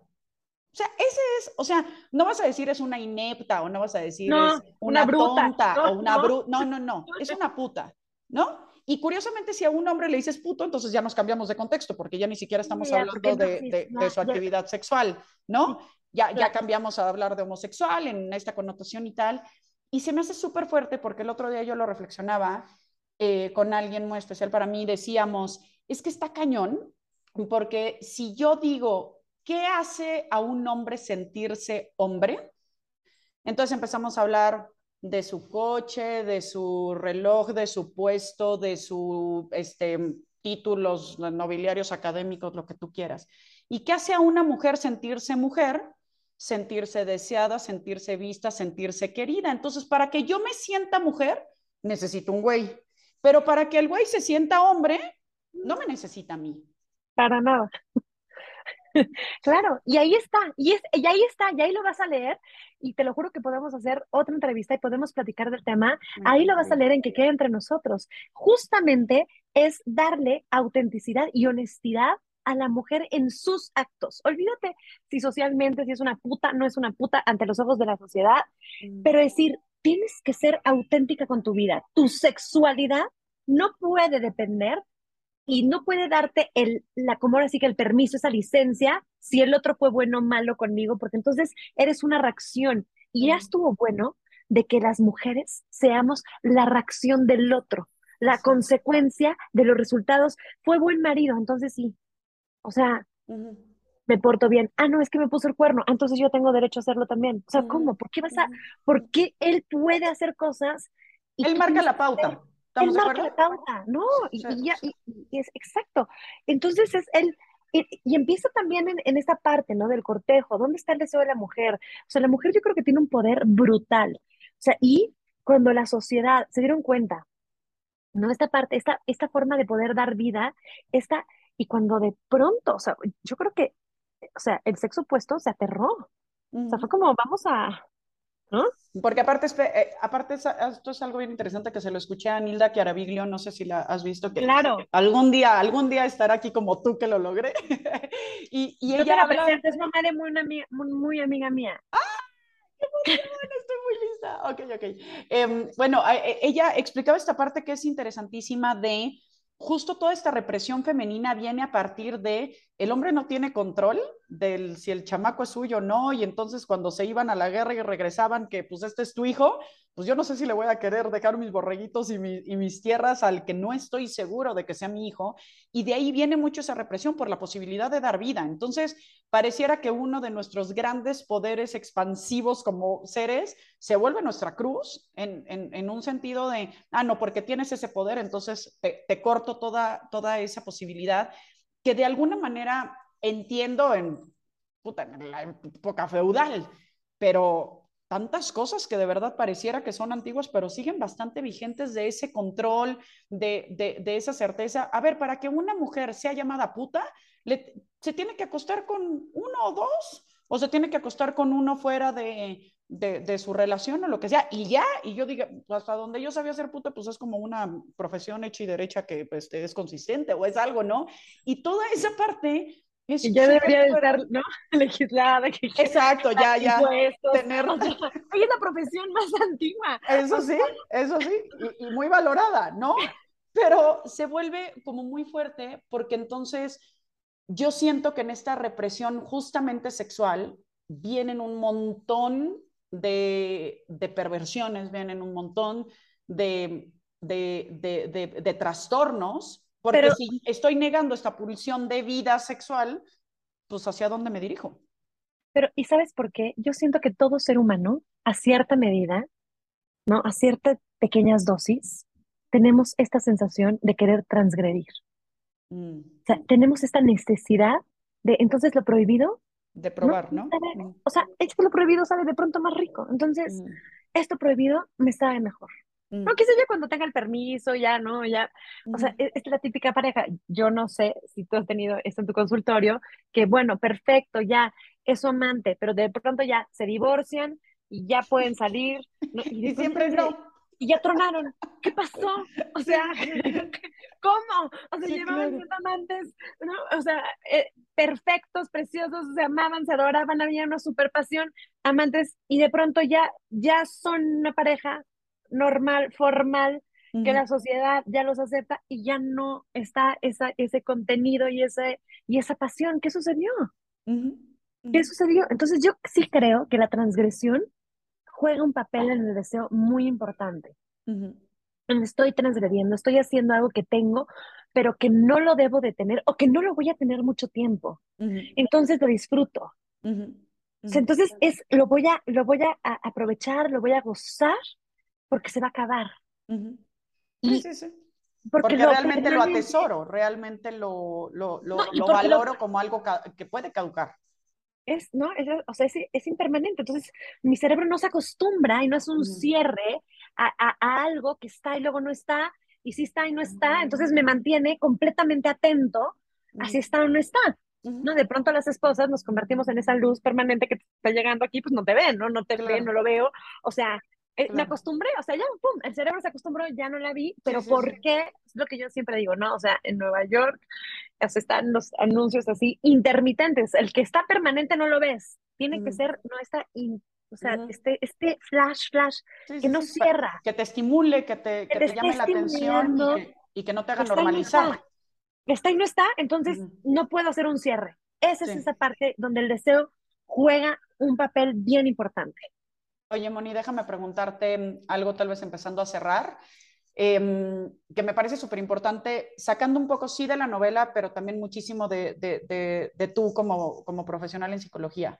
O sea, ese es, o sea, no vas a decir es una inepta o no vas a decir No, es una una, bruta, tonta no, o una no. bruta. No, no, no, es una puta, ¿no? Y curiosamente, si a un hombre le dices puto, entonces ya nos cambiamos de contexto, porque ya ni siquiera estamos hablando de, su actividad sexual, ¿no? Ya, ya cambiamos a hablar de homosexual en esta connotación y tal. Y se me hace súper fuerte porque el otro día yo lo reflexionaba eh, con alguien muy especial para mí. Decíamos, es que está cañón, porque si yo digo, ¿qué hace a un hombre sentirse hombre? Entonces empezamos a hablar de su coche, de su reloj, de su puesto, de sus este, títulos nobiliarios académicos, lo que tú quieras. ¿Y qué hace a una mujer sentirse mujer? Sentirse deseada, sentirse vista, sentirse querida. Entonces, para que yo me sienta mujer, necesito un güey. Pero para que el güey se sienta hombre, no me necesita a mí. Para nada. Claro, y ahí está, y, es, y ahí está, y ahí lo vas a leer, y te lo juro que podemos hacer otra entrevista y podemos platicar del tema, ahí lo vas a leer en que quede entre nosotros. Justamente es darle autenticidad y honestidad a la mujer en sus actos. Olvídate si socialmente, si es una puta, no es una puta ante los ojos de la sociedad, pero decir, tienes que ser auténtica con tu vida. Tu sexualidad no puede depender y no puede darte el, la, como ahora sí que el permiso, esa licencia, si el otro fue bueno o malo conmigo, porque entonces eres una reacción. Y ya estuvo bueno de que las mujeres seamos la reacción del otro, la consecuencia de los resultados. Fue buen marido, entonces sí. O sea, me porto bien. Ah, no, es que me puso el cuerno, entonces yo tengo derecho a hacerlo también. O sea. ¿cómo? ¿Por qué vas a, por qué él puede hacer cosas? y Él marca la pauta. Él marca la pauta, ¿no? Y, Sí, y ya, sí. y, y es exacto. Entonces es él, y, y empieza también en, en esta parte, ¿no? Del cortejo. ¿Dónde está el deseo de la mujer? O sea, la mujer yo creo que tiene un poder brutal. O sea, y cuando la sociedad se dieron cuenta, ¿no? Esta parte, esta, esta forma de poder dar vida, esta, y cuando de pronto, o sea, yo creo que, o sea, el sexo opuesto se aterró. O sea, fue como, vamos a, ¿no? Porque aparte, eh, aparte es- esto es algo bien interesante que se lo escuché a Nilda Chiaraviglio, no sé si la has visto, que Claro. algún día, algún día estará aquí como tú que lo logré. y, y ella la habla, es mamá de muy, amiga- muy, muy amiga mía. estoy muy lista. Ok, ok. Em, bueno, e- ella explicaba esta parte que es interesantísima de justo toda esta represión femenina viene a partir de el hombre no tiene control del si el chamaco es suyo o no, y entonces cuando se iban a la guerra y regresaban que pues este es tu hijo, pues yo no sé si le voy a querer dejar mis borreguitos y, mi- y mis tierras al que no estoy seguro de que sea mi hijo, y de ahí viene mucho esa represión por la posibilidad de dar vida. Entonces, pareciera que uno de nuestros grandes poderes expansivos como seres se vuelve nuestra cruz en, en, un sentido de, ah, no, porque tienes ese poder, entonces te, te corto toda, toda esa posibilidad que de alguna manera entiendo en, puta, la época feudal, pero tantas cosas que de verdad pareciera que son antiguas, pero siguen bastante vigentes de ese control, de, de, esa certeza. A ver, para que una mujer sea llamada puta, se tiene que acostar con uno o dos, o se tiene que acostar con uno fuera de, de, de, su relación o lo que sea, y ya, y yo diga, hasta donde yo sabía ser puta, pues es como una profesión hecha y derecha que pues, es consistente o es algo, ¿no? Y toda esa parte es y ya debería de estar, ¿no? Legislada. Que Exacto, ya, ya. Tener... o sea, es la profesión más antigua. Eso sí, eso sí, y, y muy valorada, ¿no? Pero se vuelve como muy fuerte porque entonces yo siento que en esta represión justamente sexual vienen un montón de, de perversiones, vienen un montón de, de, de trastornos, porque si estoy negando esta pulsión de vida sexual, pues hacia dónde me dirijo. Pero, ¿y sabes por qué? Yo siento que todo ser humano, a cierta medida, ¿no? A ciertas pequeñas dosis, tenemos esta sensación de querer transgredir. Mm. O sea, tenemos esta necesidad de, entonces, lo prohibido. De probar, ¿no? Mm. O sea, es que lo prohibido sabe de pronto más rico. Entonces, mm. esto prohibido me sabe mejor. No, qué sé yo, cuando tenga el permiso, ya, ¿no? Ya, o sea, es, es, la típica pareja. Yo no sé si tú has tenido esto en tu consultorio, que bueno, perfecto, ya, es su amante, pero de pronto ya se divorcian y ya pueden salir. Y, siempre no. Y ya tronaron. ¿Qué pasó? O sea, ¿cómo? O sea, llevaban siendo amantes, ¿no? O sea, eh, perfectos, preciosos, se amaban, se adoraban, había una super pasión, amantes, y de pronto ya, ya son una pareja normal, formal, que la sociedad ya los acepta y ya no está esa, ese contenido y, ese, y esa pasión. ¿Qué sucedió? ¿Qué sucedió? Entonces yo sí creo que la transgresión juega un papel en el deseo muy importante. Estoy transgrediendo, estoy haciendo algo que tengo, pero que no lo debo de tener o que no lo voy a tener mucho tiempo. Entonces lo disfruto. Entonces es, lo voy, a, lo voy a, aprovechar, lo voy a gozar porque se va a acabar. Sí, sí, sí. Porque, realmente lo atesoro, realmente lo, lo, lo, lo valoro como algo que puede caducar es, ¿no? Es, o sea, es, es, impermanente. Entonces, mi cerebro no se acostumbra y no es un cierre a, a, algo que está y luego no está, y si está y no está. Entonces, me mantiene completamente atento a si está o no está. ¿no? De pronto las esposas nos convertimos en esa luz permanente que está llegando aquí, pues no te ven, ¿no? No te ven, no lo veo. O sea, eh, me acostumbré, o sea, ya, pum, el cerebro se acostumbró, ya no la vi, pero ¿por qué? Es lo que yo siempre digo, ¿no? O sea, en Nueva York o sea, están los anuncios así intermitentes, el que está permanente no lo ves, tiene que ser, no está, o sea, este, este flash, flash, que no cierra. Que te estimule, que te, que te, llame la atención y que, no te haga normalizar. está y no está, entonces no puedo hacer un cierre. Esa es esa parte donde el deseo juega un papel bien importante. Oye, Moni, déjame preguntarte mm, algo, tal vez empezando a cerrar, em, que me parece súper importante, sacando un poco, sí, de la novela, pero también muchísimo de, de, de, tú como, como, profesional en psicología.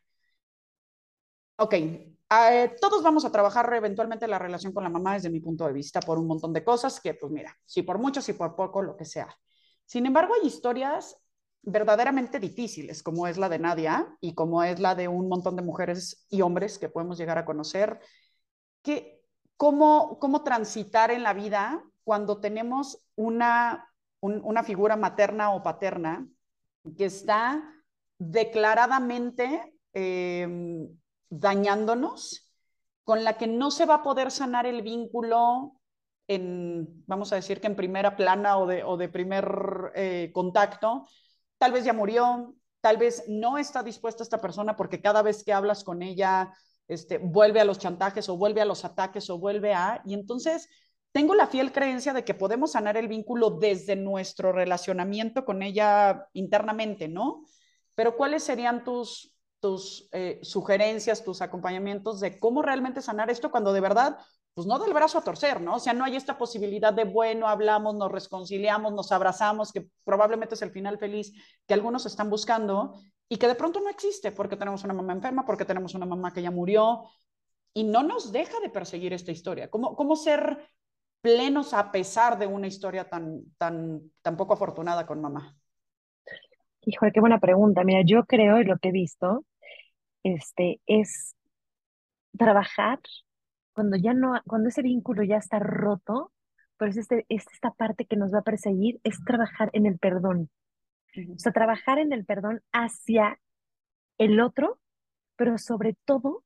Ok, eh, todos vamos a trabajar eventualmente la relación con la mamá desde mi punto de vista por un montón de cosas que, pues mira, si por mucho, si por poco, lo que sea. Sin embargo, hay historias verdaderamente difíciles, como es la de Nadia y como es la de un montón de mujeres y hombres que podemos llegar a conocer, que cómo, cómo transitar en la vida cuando tenemos una, una figura materna o paterna que está declaradamente em, dañándonos, con la que no se va a poder sanar el vínculo en, vamos a decir que en primera plana o de, o de primer eh, contacto, tal vez ya murió, tal vez no está dispuesta esta persona porque cada vez que hablas con ella, este, vuelve a los chantajes o vuelve a los ataques o vuelve a... Y entonces tengo la fiel creencia de que podemos sanar el vínculo desde nuestro relacionamiento con ella internamente, ¿no? Pero ¿cuáles serían tus, tus eh, sugerencias, tus acompañamientos de cómo realmente sanar esto cuando de verdad pues no del brazo a torcer, ¿no? O sea, no hay esta posibilidad de, bueno, hablamos, nos reconciliamos, nos abrazamos, que probablemente es el final feliz que algunos están buscando y que de pronto no existe porque tenemos una mamá enferma, porque tenemos una mamá que ya murió y no nos deja de perseguir esta historia. ¿Cómo, cómo ser plenos a pesar de una historia tan, tan, tan poco afortunada con mamá? Híjole, qué buena pregunta. Mira, yo creo, y lo que he visto, este, es trabajar cuando ya no, cuando ese vínculo ya está roto, pero es, este, es esta parte que nos va a perseguir, es trabajar en el perdón. O sea, trabajar en el perdón hacia el otro, pero sobre todo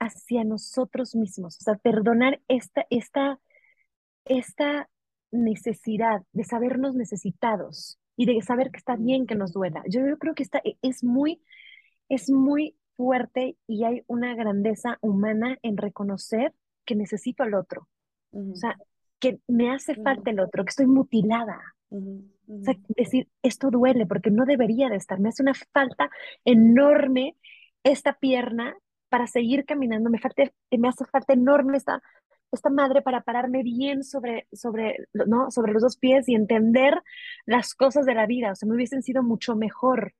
hacia nosotros mismos. O sea, perdonar esta, esta, esta necesidad de sabernos necesitados y de saber que está bien que nos duela. Yo, yo creo que está, e, es muy, es muy fuerte y hay una grandeza humana en reconocer que necesito al otro. O sea, que me hace falta el otro, que estoy mutilada. O sea, decir, esto duele porque no debería de estar, me hace una falta enorme esta pierna para seguir caminando, me, falta, me hace falta enorme esta, esta madre para pararme bien sobre, sobre, ¿no? sobre los dos pies y entender las cosas de la vida. O sea, me hubiesen sido mucho mejor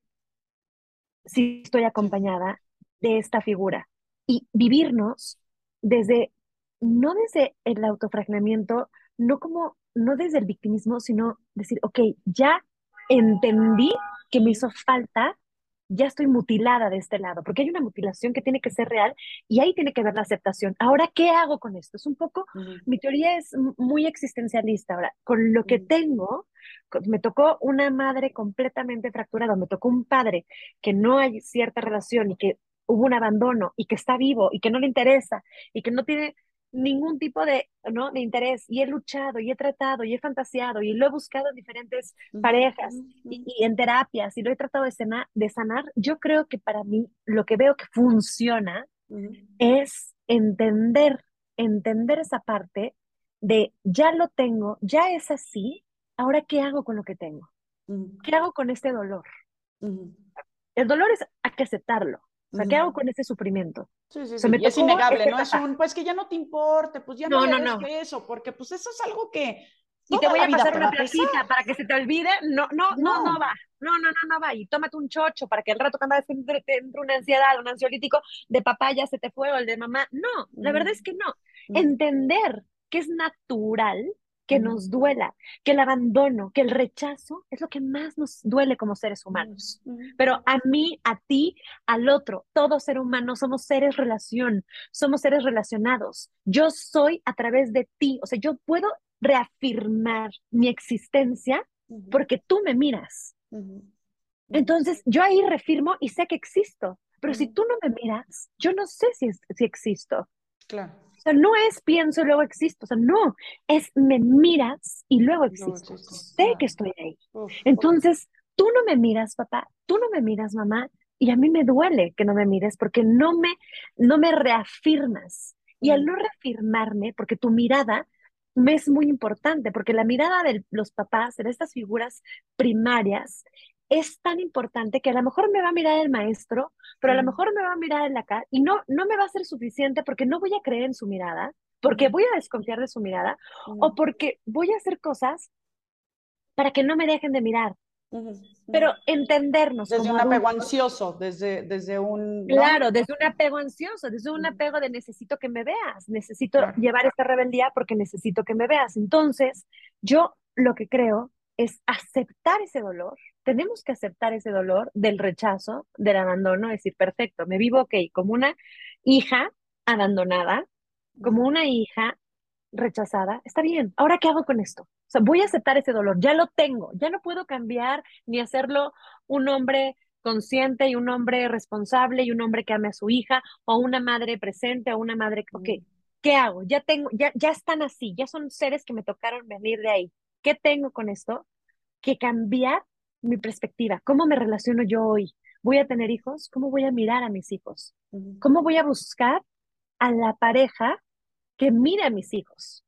si estoy acompañada de esta figura y vivirnos desde, no desde el autofragmentamiento, no como, no desde el victimismo, sino decir, ok, ya entendí que me hizo falta ya estoy mutilada de este lado, porque hay una mutilación que tiene que ser real y ahí tiene que haber la aceptación. Ahora, ¿qué hago con esto? Es un poco, mi teoría es muy existencialista. Ahora, con lo que tengo, me tocó una madre completamente fracturada, me tocó un padre que no hay cierta relación y que hubo un abandono y que está vivo y que no le interesa y que no tiene ningún tipo de, ¿no? de interés. Y he luchado y he tratado y he fantaseado y lo he buscado en diferentes parejas y, en terapias y lo he tratado de, sanar, de sanar, yo creo que para mí lo que veo que funciona es entender, entender esa parte de ya lo tengo, ya es así, ahora qué hago con lo que tengo, qué hago con este dolor. El dolor es hay que aceptarlo, o sea, ¿qué hago con ese sufrimiento? Sí, sí, sí. y es innegable, no es un, pues que ya no te importe, pues ya no, no, no, no. eso, porque pues eso es algo que... Y te voy a pasar una placita para que se te olvide, no, no, no, no, va, no, no, no, no va, y tómate un chocho para que el rato cuando te entre una ansiedad, un ansiolítico de papá ya se te fue o el de mamá, no, la verdad es que no. Entender que es natural que nos duela, que el abandono, que el rechazo es lo que más nos duele como seres humanos. Pero a mí, a ti, al otro, todo ser humano, somos seres relación, somos seres relacionados. Yo soy a través de ti, o sea, yo puedo reafirmar mi existencia porque tú me miras. Entonces, yo ahí reafirmo y sé que existo, pero si tú no me miras, yo no sé si, si existo. Claro. O sea, no es pienso y luego existo, o sea, no, es me miras y luego existo. sé que estoy ahí. Entonces, tú no me miras, papá, tú no me miras, mamá, y a mí me duele que no me mires porque no me, no me reafirmas. Y al no reafirmarme, porque tu mirada me es muy importante, porque la mirada de los papás, de estas figuras primarias, es tan importante que a lo mejor me va a mirar el maestro, pero a lo mm. mejor me va a mirar en la cara y no, no me va a ser suficiente porque no voy a creer en su mirada, porque voy a desconfiar de su mirada o mm. porque voy a hacer cosas para que no me dejen de mirar. Pero entendernos. Desde un apego ansioso, desde, desde un... Claro, desde un apego ansioso, desde un apego de necesito que me veas, necesito llevar esta rebeldía porque necesito que me veas. Entonces, yo lo que creo es aceptar ese dolor, tenemos que aceptar ese dolor del rechazo, del abandono, decir, perfecto, me vivo, ok, como una hija abandonada, como una hija rechazada, está bien, ahora qué hago con esto? O sea, voy a aceptar ese dolor, ya lo tengo, ya no puedo cambiar ni hacerlo un hombre consciente y un hombre responsable y un hombre que ame a su hija o una madre presente o una madre, ok, ¿qué hago? Ya tengo, ya, ya están así, ya son seres que me tocaron venir de ahí. ¿Qué tengo con esto? Que cambiar mi perspectiva. ¿Cómo me relaciono yo hoy? ¿Voy a tener hijos? ¿Cómo voy a mirar a mis hijos? ¿Cómo voy a buscar a la pareja que mire a mis hijos?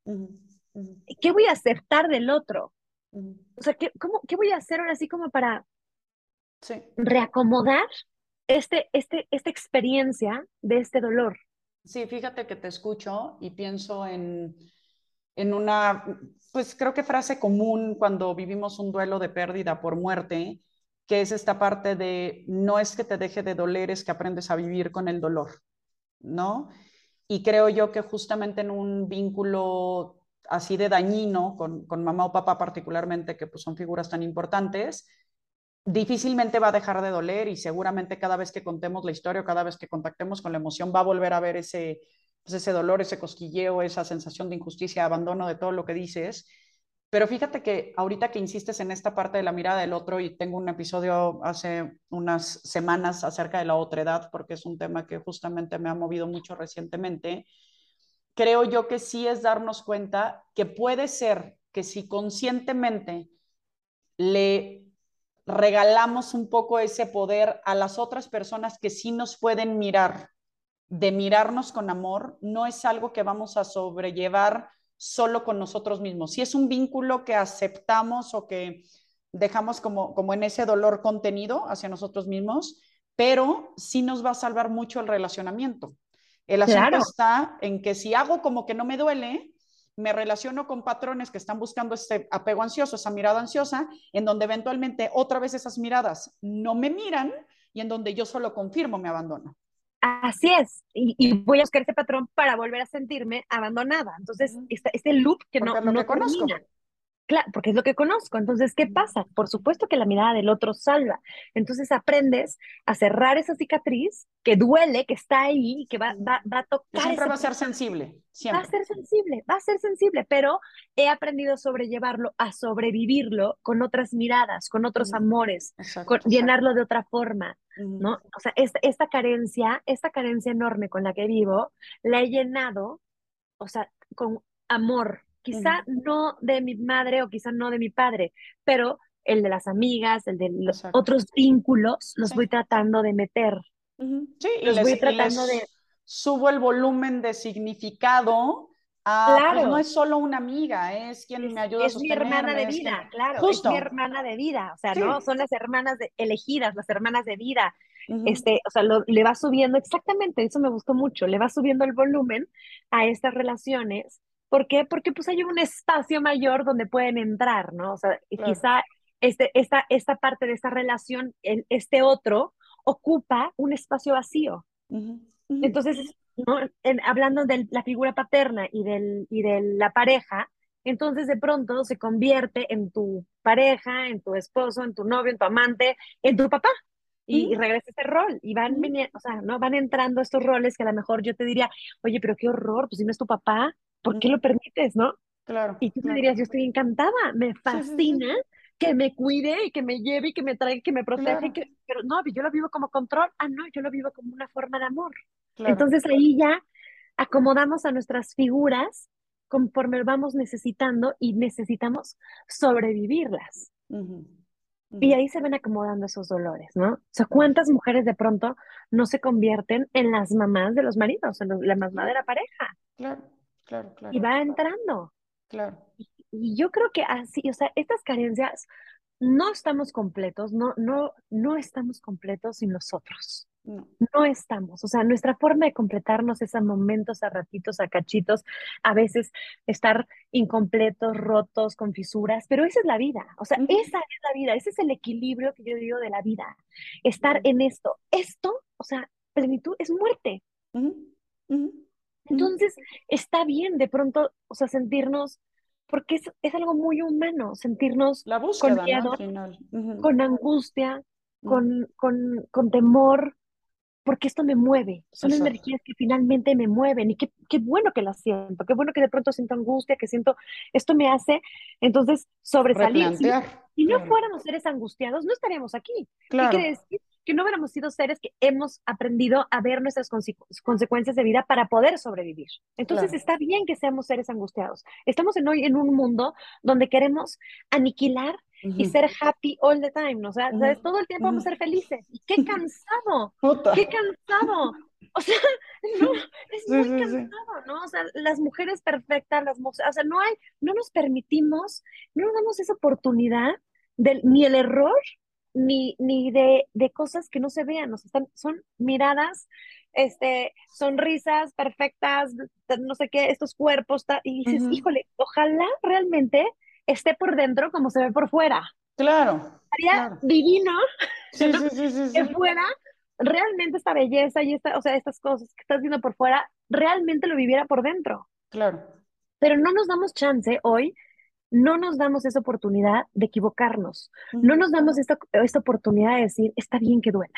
¿Qué voy a aceptar del otro? O sea, ¿qué, cómo, ¿qué voy a hacer ahora así como para reacomodar este, este, esta experiencia de este dolor? Sí, fíjate que te escucho y pienso en, en una pues creo que frase común cuando vivimos un duelo de pérdida por muerte, que es esta parte de no es que te deje de doler, es que aprendes a vivir con el dolor, ¿no? Y creo yo que justamente en un vínculo así de dañino, con, con mamá o papá particularmente, que pues son figuras tan importantes, difícilmente va a dejar de doler y seguramente cada vez que contemos la historia o cada vez que contactemos con la emoción va a volver a ver ese, pues ese dolor, ese cosquilleo, esa sensación de injusticia, abandono de todo lo que dices. Pero fíjate que ahorita que insistes en esta parte de la mirada del otro, y tengo un episodio hace unas semanas acerca de la otredad, porque es un tema que justamente me ha movido mucho recientemente, creo yo que sí es darnos cuenta que puede ser que si conscientemente le regalamos un poco ese poder a las otras personas que sí nos pueden mirar de mirarnos con amor no es algo que vamos a sobrellevar solo con nosotros mismos. Si es un vínculo que aceptamos o que dejamos como, como en ese dolor contenido hacia nosotros mismos, pero sí nos va a salvar mucho el relacionamiento. El asunto está en que si hago como que no me duele, me relaciono con patrones que están buscando este apego ansioso, esa mirada ansiosa, en donde eventualmente otra vez esas miradas no me miran y en donde yo solo confirmo mi abandono. Así es, y, voy a buscar ese patrón para volver a sentirme abandonada. Entonces, este, este loop que no, no conozco. Claro, porque es lo que conozco. Entonces, ¿qué pasa? Por supuesto que la mirada del otro salva. Entonces aprendes a cerrar esa cicatriz que duele, que está ahí, que va, va, va a tocar. Siempre va a ser sensible. Siempre. Va a ser sensible, va a ser sensible, pero he aprendido a sobrellevarlo, a sobrevivirlo con otras miradas, con otros amores, con, llenarlo de otra forma, ¿no? O sea, esta, esta carencia, esta carencia enorme con la que vivo, la he llenado, o sea, con amor, quizá no de mi madre o quizá no de mi padre, pero el de las amigas, el de los otros vínculos, los voy tratando de meter. Sí, los voy tratando de... Subo el volumen de significado a, pues, claro. no es solo una amiga, es quien me ayuda es a Es mi hermana de vida, claro. Justo. Es mi hermana de vida, o sea, ¿no? Son las hermanas elegidas, las hermanas de vida. Este, o sea, le va subiendo, exactamente, eso me gustó mucho, le va subiendo el volumen a estas relaciones ¿Por qué? Porque pues hay un espacio mayor donde pueden entrar, ¿no? O sea, quizá este, esta, esta parte de esta relación, este otro, ocupa un espacio vacío. Entonces, ¿no? hablando de la figura paterna y, del, y de la pareja, entonces de pronto se convierte en tu pareja, en tu esposo, en tu novio, en tu amante, en tu papá. Y, regresa ese rol y van, o sea, ¿no? van entrando estos roles que a lo mejor yo te diría, oye, pero qué horror, pues si no es tu papá, ¿por qué lo permites, no? Claro. Y tú me dirías, yo estoy encantada, me fascina que me cuide y que me lleve y que me traiga, que me proteja, que, pero no, yo lo vivo como control, ah, no, yo lo vivo como una forma de amor. Entonces ahí ya acomodamos a nuestras figuras conforme vamos necesitando y necesitamos sobrevivirlas. Y ahí se ven acomodando esos dolores, ¿no? O sea, ¿cuántas mujeres de pronto no se convierten en las mamás de los maridos, en la mamá de la pareja? Claro. Claro, claro. Y va entrando. Claro. Y, yo creo que así, o sea, estas carencias no estamos completos, no, no, no estamos completos sin nosotros. No. no estamos, o sea, nuestra forma de completarnos es a momentos, a ratitos, a cachitos, a veces estar incompletos, rotos, con fisuras, pero esa es la vida, o sea, esa es la vida, ese es el equilibrio que yo digo de la vida, estar en esto. Esto, o sea, plenitud es muerte. Entonces, está bien de pronto, o sea, sentirnos, porque es, es algo muy humano, sentirnos La con miedo, con angustia, con, con, con, temor, porque esto me mueve. Son energías que finalmente me mueven y qué, qué bueno que las siento, qué bueno que de pronto siento angustia, que siento, esto me hace, entonces, sobresalir. Si, no fuéramos seres angustiados, no estaríamos aquí. Claro. ¿Qué quiere decir? Que no hubiéramos sido seres que hemos aprendido a ver nuestras consecuencias de vida para poder sobrevivir. Entonces está bien que seamos seres angustiados. Estamos en hoy en un mundo donde queremos aniquilar y ser happy all the time, ¿no? O sea, todo el tiempo vamos a ser felices. Y qué cansado, qué cansado. O sea, no, es muy cansado, ¿no? O sea, las mujeres perfectas, las o sea, no hay, no nos permitimos, no nos damos esa oportunidad del, ni el error ni, ni de, de, cosas que no se vean, o sea, están, son miradas, este, sonrisas perfectas, no sé qué, estos cuerpos, y dices, híjole, ojalá realmente esté por dentro como se ve por fuera. Claro. Sería divino sí, sí, sí, que fuera realmente esta belleza y esta, o sea, estas cosas que estás viendo por fuera, realmente lo viviera por dentro. Claro. Pero no nos damos chance hoy no nos damos esa oportunidad de equivocarnos, no nos damos esta, esta, oportunidad de decir, está bien que duela.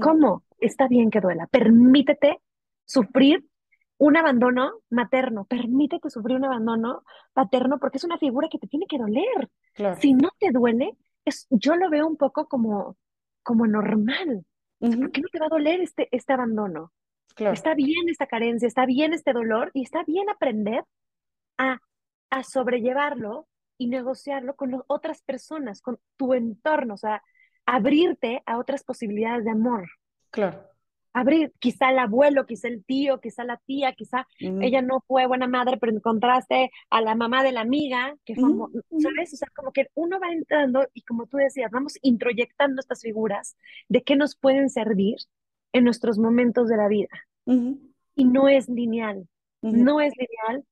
¿Cómo? Está bien que duela. Permítete sufrir un abandono materno, permítete sufrir un abandono paterno porque es una figura que te tiene que doler. Si no te duele, es, yo lo veo un poco como, como normal. ¿Por qué no te va a doler este, este abandono? Está bien esta carencia, está bien este dolor y está bien aprender a a sobrellevarlo y negociarlo con otras personas, con tu entorno, o sea, abrirte a otras posibilidades de amor. Claro. abrir, quizá el abuelo, quizá el tío, quizá la tía, quizá ella no fue buena madre, pero encontraste a la mamá de la amiga, que fue, ¿sabes? O sea, como que uno va entrando y como tú decías, vamos introyectando estas figuras de qué nos pueden servir en nuestros momentos de la vida. Y no es lineal, no es lineal.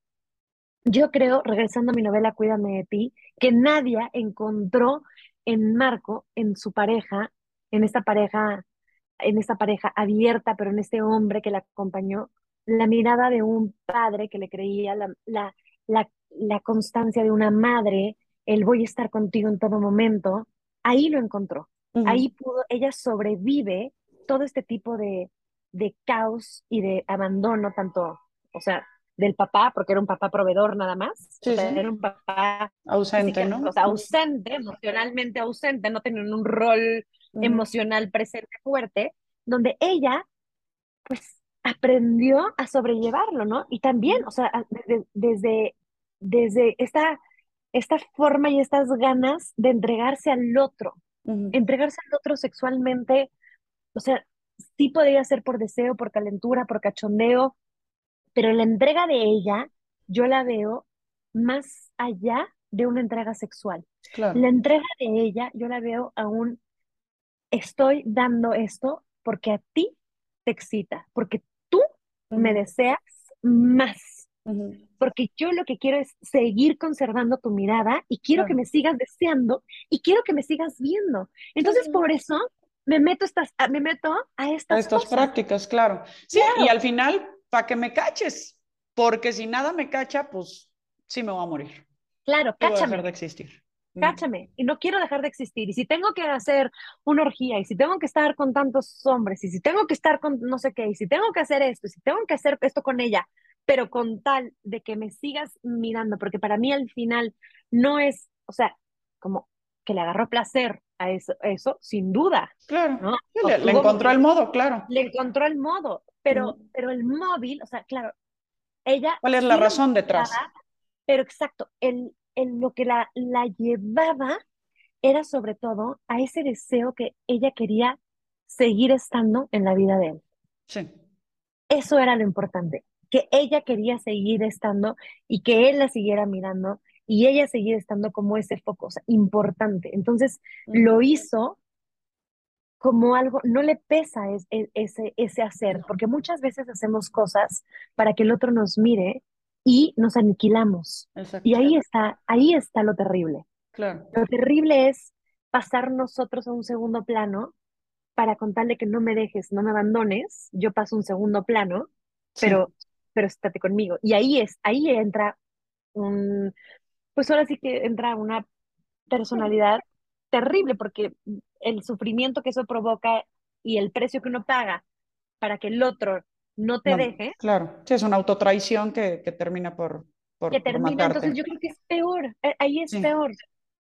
Yo creo, regresando a mi novela Cuídame de ti, que nadie encontró en Marco, en su pareja, en esta pareja en esta pareja abierta, pero en este hombre que la acompañó, la mirada de un padre que le creía, la, la, la, constancia de una madre, el voy a estar contigo en todo momento, ahí lo encontró. Ahí pudo, ella sobrevive todo este tipo de, de caos y de abandono, tanto, o sea, del papá, porque era un papá proveedor nada más. Era un papá ausente, ¿no? O sea, ausente, emocionalmente ausente, no tenía un rol emocional presente fuerte, donde ella, pues, aprendió a sobrellevarlo, ¿no? Y también, o sea, desde, desde esta, esta forma y estas ganas de entregarse al otro, entregarse al otro sexualmente, o sea, sí podría ser por deseo, por calentura, por cachondeo, pero la entrega de ella, yo la veo más allá de una entrega sexual. La entrega de ella, yo la veo aún estoy dando esto porque a ti te excita, porque tú me deseas más. Porque yo lo que quiero es seguir conservando tu mirada y quiero que me sigas deseando y quiero que me sigas viendo. Entonces, por eso me meto, estas, me meto a estas, a estas prácticas, claro. Sí, y al final, para que me caches, porque si nada me cacha, pues sí me voy a morir. Claro, cáchame. de existir. Cáchame, y no quiero dejar de existir. Y si tengo que hacer una orgía, y si tengo que estar con tantos hombres, y si tengo que estar con no sé qué, y si tengo que hacer esto, y si tengo que hacer esto con ella, pero con tal de que me sigas mirando, porque para mí al final no es, o sea, como que le agarró placer a eso, eso sin duda. Claro, ¿no? le, encontró el modo, claro. Le encontró el modo, pero, pero el móvil, o sea, claro, ella... ¿Cuál es la razón detrás? Pero exacto, el, lo que la, la llevaba era sobre todo a ese deseo que ella quería seguir estando en la vida de él. Sí. Eso era lo importante, que ella quería seguir estando y que él la siguiera mirando y ella seguir estando como ese foco, importante. Entonces lo hizo como algo, no le pesa ese, ese hacer, porque muchas veces hacemos cosas para que el otro nos mire y nos aniquilamos. Y ahí está, ahí está lo terrible. Claro. Lo terrible es pasar nosotros a un segundo plano para contarle que no me dejes, no me abandones, yo paso un segundo plano, pero, pero estate conmigo. Y ahí es, ahí entra un, pues ahora sí que entra una personalidad terrible, porque el sufrimiento que eso provoca y el precio que uno paga para que el otro no te deje. Claro, sí, es una autotraición que, que termina por, por, que termina, entonces yo creo que es peor, eh, ahí es peor,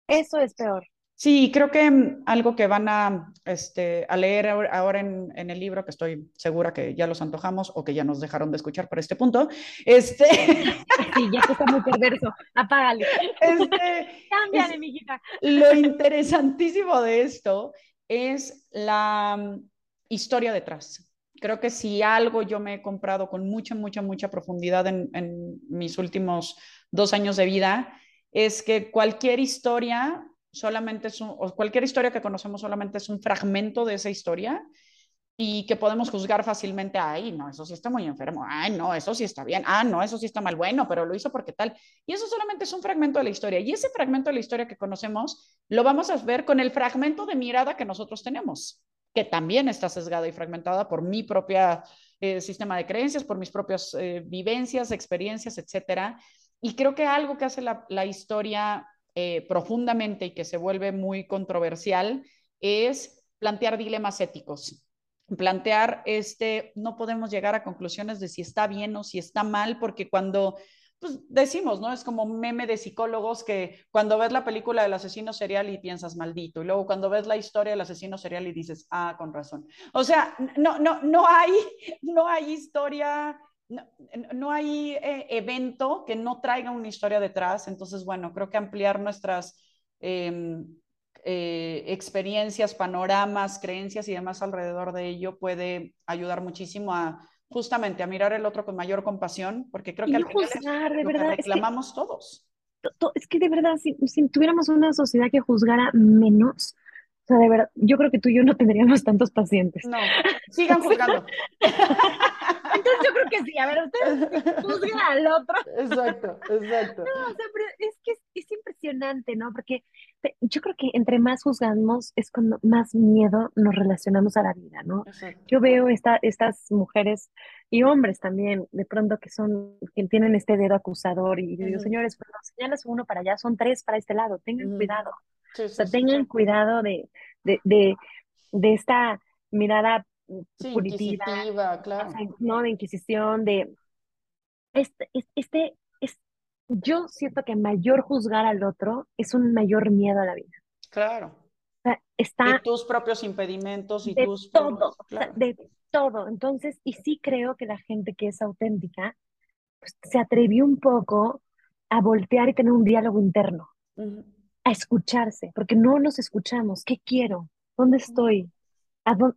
eso es peor. Sí, creo que mm, algo que van a, este, a leer ahora en, en, el libro, que estoy segura que ya los antojamos o que ya nos dejaron de escuchar por este punto, este... Sí, ya está muy perverso, apágale. Este, Cámbiale, mijita. Lo interesantísimo de esto es la mm, historia detrás creo que si algo yo me he comprado con mucha, mucha, mucha profundidad en, mis últimos dos años de vida, es que cualquier historia solamente es un, o cualquier historia que conocemos solamente es un fragmento de esa historia y que podemos juzgar fácilmente, ay, no, eso sí está muy enfermo, ay, no, eso sí está bien, ah, no, eso sí está mal, bueno, pero lo hizo porque tal. Y eso solamente es un fragmento de la historia. Y ese fragmento de la historia que conocemos lo vamos a ver con el fragmento de mirada que nosotros tenemos que también está sesgada y fragmentada por mi propia eh, sistema de creencias, por mis propias eh, vivencias, experiencias, etcétera. Y creo que algo que hace la, la historia eh, profundamente y que se vuelve muy controversial es plantear dilemas éticos. Plantear este, no podemos llegar a conclusiones de si está bien o si está mal, porque cuando pues decimos, ¿no? Es como meme de psicólogos que cuando ves la película del asesino serial y piensas maldito, y luego cuando ves la historia del asesino serial y dices, ah, con razón. O sea, no, no, no hay, no hay historia, no, hay eh, evento que no traiga una historia detrás. Entonces, bueno, creo que ampliar nuestras... Em, eh, experiencias, panoramas, creencias y demás alrededor de ello puede ayudar muchísimo a justamente a mirar el otro con mayor compasión, porque creo que al final es de verdad, que reclamamos todos. Es que de verdad, si, si tuviéramos una sociedad que juzgara menos, o sea, de verdad, yo creo que tú y yo no tendríamos tantos pacientes. No, sigan juzgando. Entonces yo creo que sí, a ver, ustedes juzgan al otro. Exacto, exacto. No, o sea, pero es que es, impresionante, ¿no? Porque yo creo que entre más juzgamos es cuando más miedo nos relacionamos a la vida, ¿no? Yo veo esta, estas mujeres y hombres también, de pronto que son, que tienen este dedo acusador y yo digo, señores, cuando señalas uno para allá, son tres para este lado, tengan cuidado o sea, tengan cuidado de, de, de, de, esta mirada punitiva, claro. no de inquisición, de este, este es, yo siento que mayor juzgar al otro es un mayor miedo a la vida. Claro. O sea, está de tus propios impedimentos y de tus todo, de todo. Entonces, y sí creo que la gente que es auténtica pues, se atrevió un poco a voltear y tener un diálogo interno a escucharse, porque no nos escuchamos. ¿Qué quiero? ¿Dónde estoy?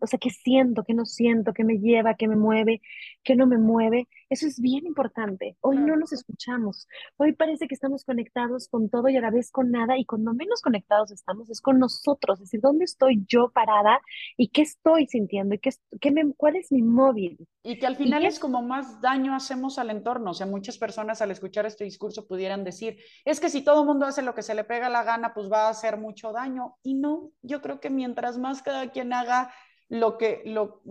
O sea, qué siento, qué no siento, qué me lleva, qué me mueve, qué no me mueve. Eso es bien importante. Hoy no nos escuchamos. Hoy parece que estamos conectados con todo y a la vez con nada y cuando menos conectados estamos es con nosotros. Es decir, ¿dónde estoy yo parada y qué estoy sintiendo y qué, qué me, cuál es mi móvil? Y que al final es como más daño hacemos al entorno. O sea, muchas personas al escuchar este discurso pudieran decir, es que si todo el mundo hace lo que se le pega la gana, pues va a hacer mucho daño. Y no, yo creo que mientras más cada quien haga lo que, lo,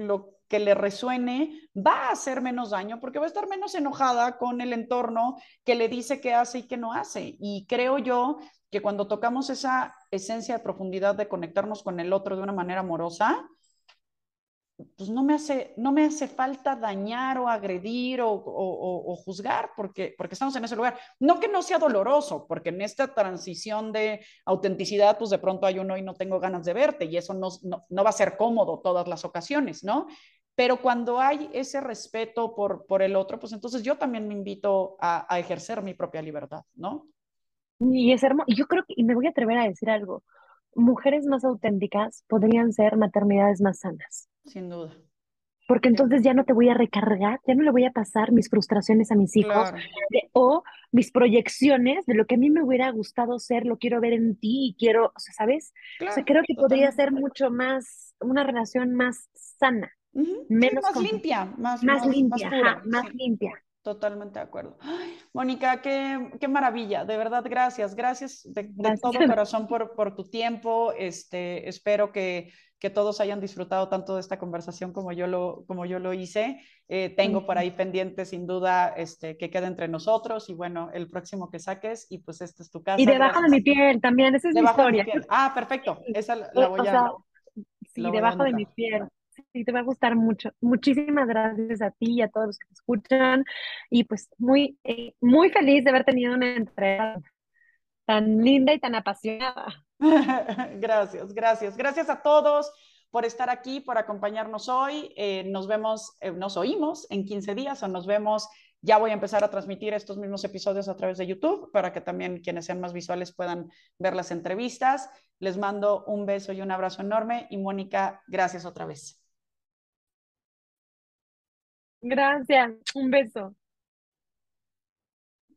que le resuene, va a hacer menos daño porque va a estar menos enojada con el entorno que le dice qué hace y qué no hace. Y creo yo que cuando tocamos esa esencia de profundidad de conectarnos con el otro de una manera amorosa, pues no me hace, no me hace falta dañar o agredir o, juzgar porque, porque estamos en ese lugar. No que no sea doloroso, porque en esta transición de autenticidad, pues de pronto hay uno y no tengo ganas de verte y eso no, no, va a ser cómodo todas las ocasiones, ¿no? Pero cuando hay ese respeto por, por el otro, pues entonces yo también me invito a, ejercer mi propia libertad, ¿no? Y es hermoso. Yo creo y me voy a atrever a decir algo, mujeres más auténticas podrían ser maternidades más sanas. Sin duda. Porque entonces ya no te voy a recargar, ya no le voy a pasar mis frustraciones a mis hijos o mis proyecciones de lo que a mí me hubiera gustado ser, lo quiero ver en ti y quiero, o sea, ¿sabes? o sea, creo que podría ser mucho más, una relación más sana. menos más limpia, más, más, limpia, más, limpia. Totalmente de acuerdo. Mónica, qué, qué, maravilla, de verdad, gracias, gracias de, todo corazón por, por, tu tiempo. Este, espero que, que, todos hayan disfrutado tanto de esta conversación como yo lo, como yo lo hice. Eh, tengo por ahí pendiente, sin duda, este, que quede entre nosotros y bueno, el próximo que saques y pues esta es tu casa. Y debajo de mi piel también, esa es mi historia. Ah, perfecto, esa la voy a... sí, debajo de mi piel sí te va a gustar mucho. Muchísimas gracias a ti y a todos los que te escuchan. Y pues muy, eh, muy feliz de haber tenido una entrega tan linda y tan apasionada. gracias, gracias. Gracias a todos por estar aquí, por acompañarnos hoy. Eh, nos vemos, eh, nos oímos en 15 días o nos vemos. Ya voy a empezar a transmitir estos mismos episodios a través de YouTube para que también quienes sean más visuales puedan ver las entrevistas. Les mando un beso y un abrazo enorme y Mónica, gracias otra vez. Gracias, un beso.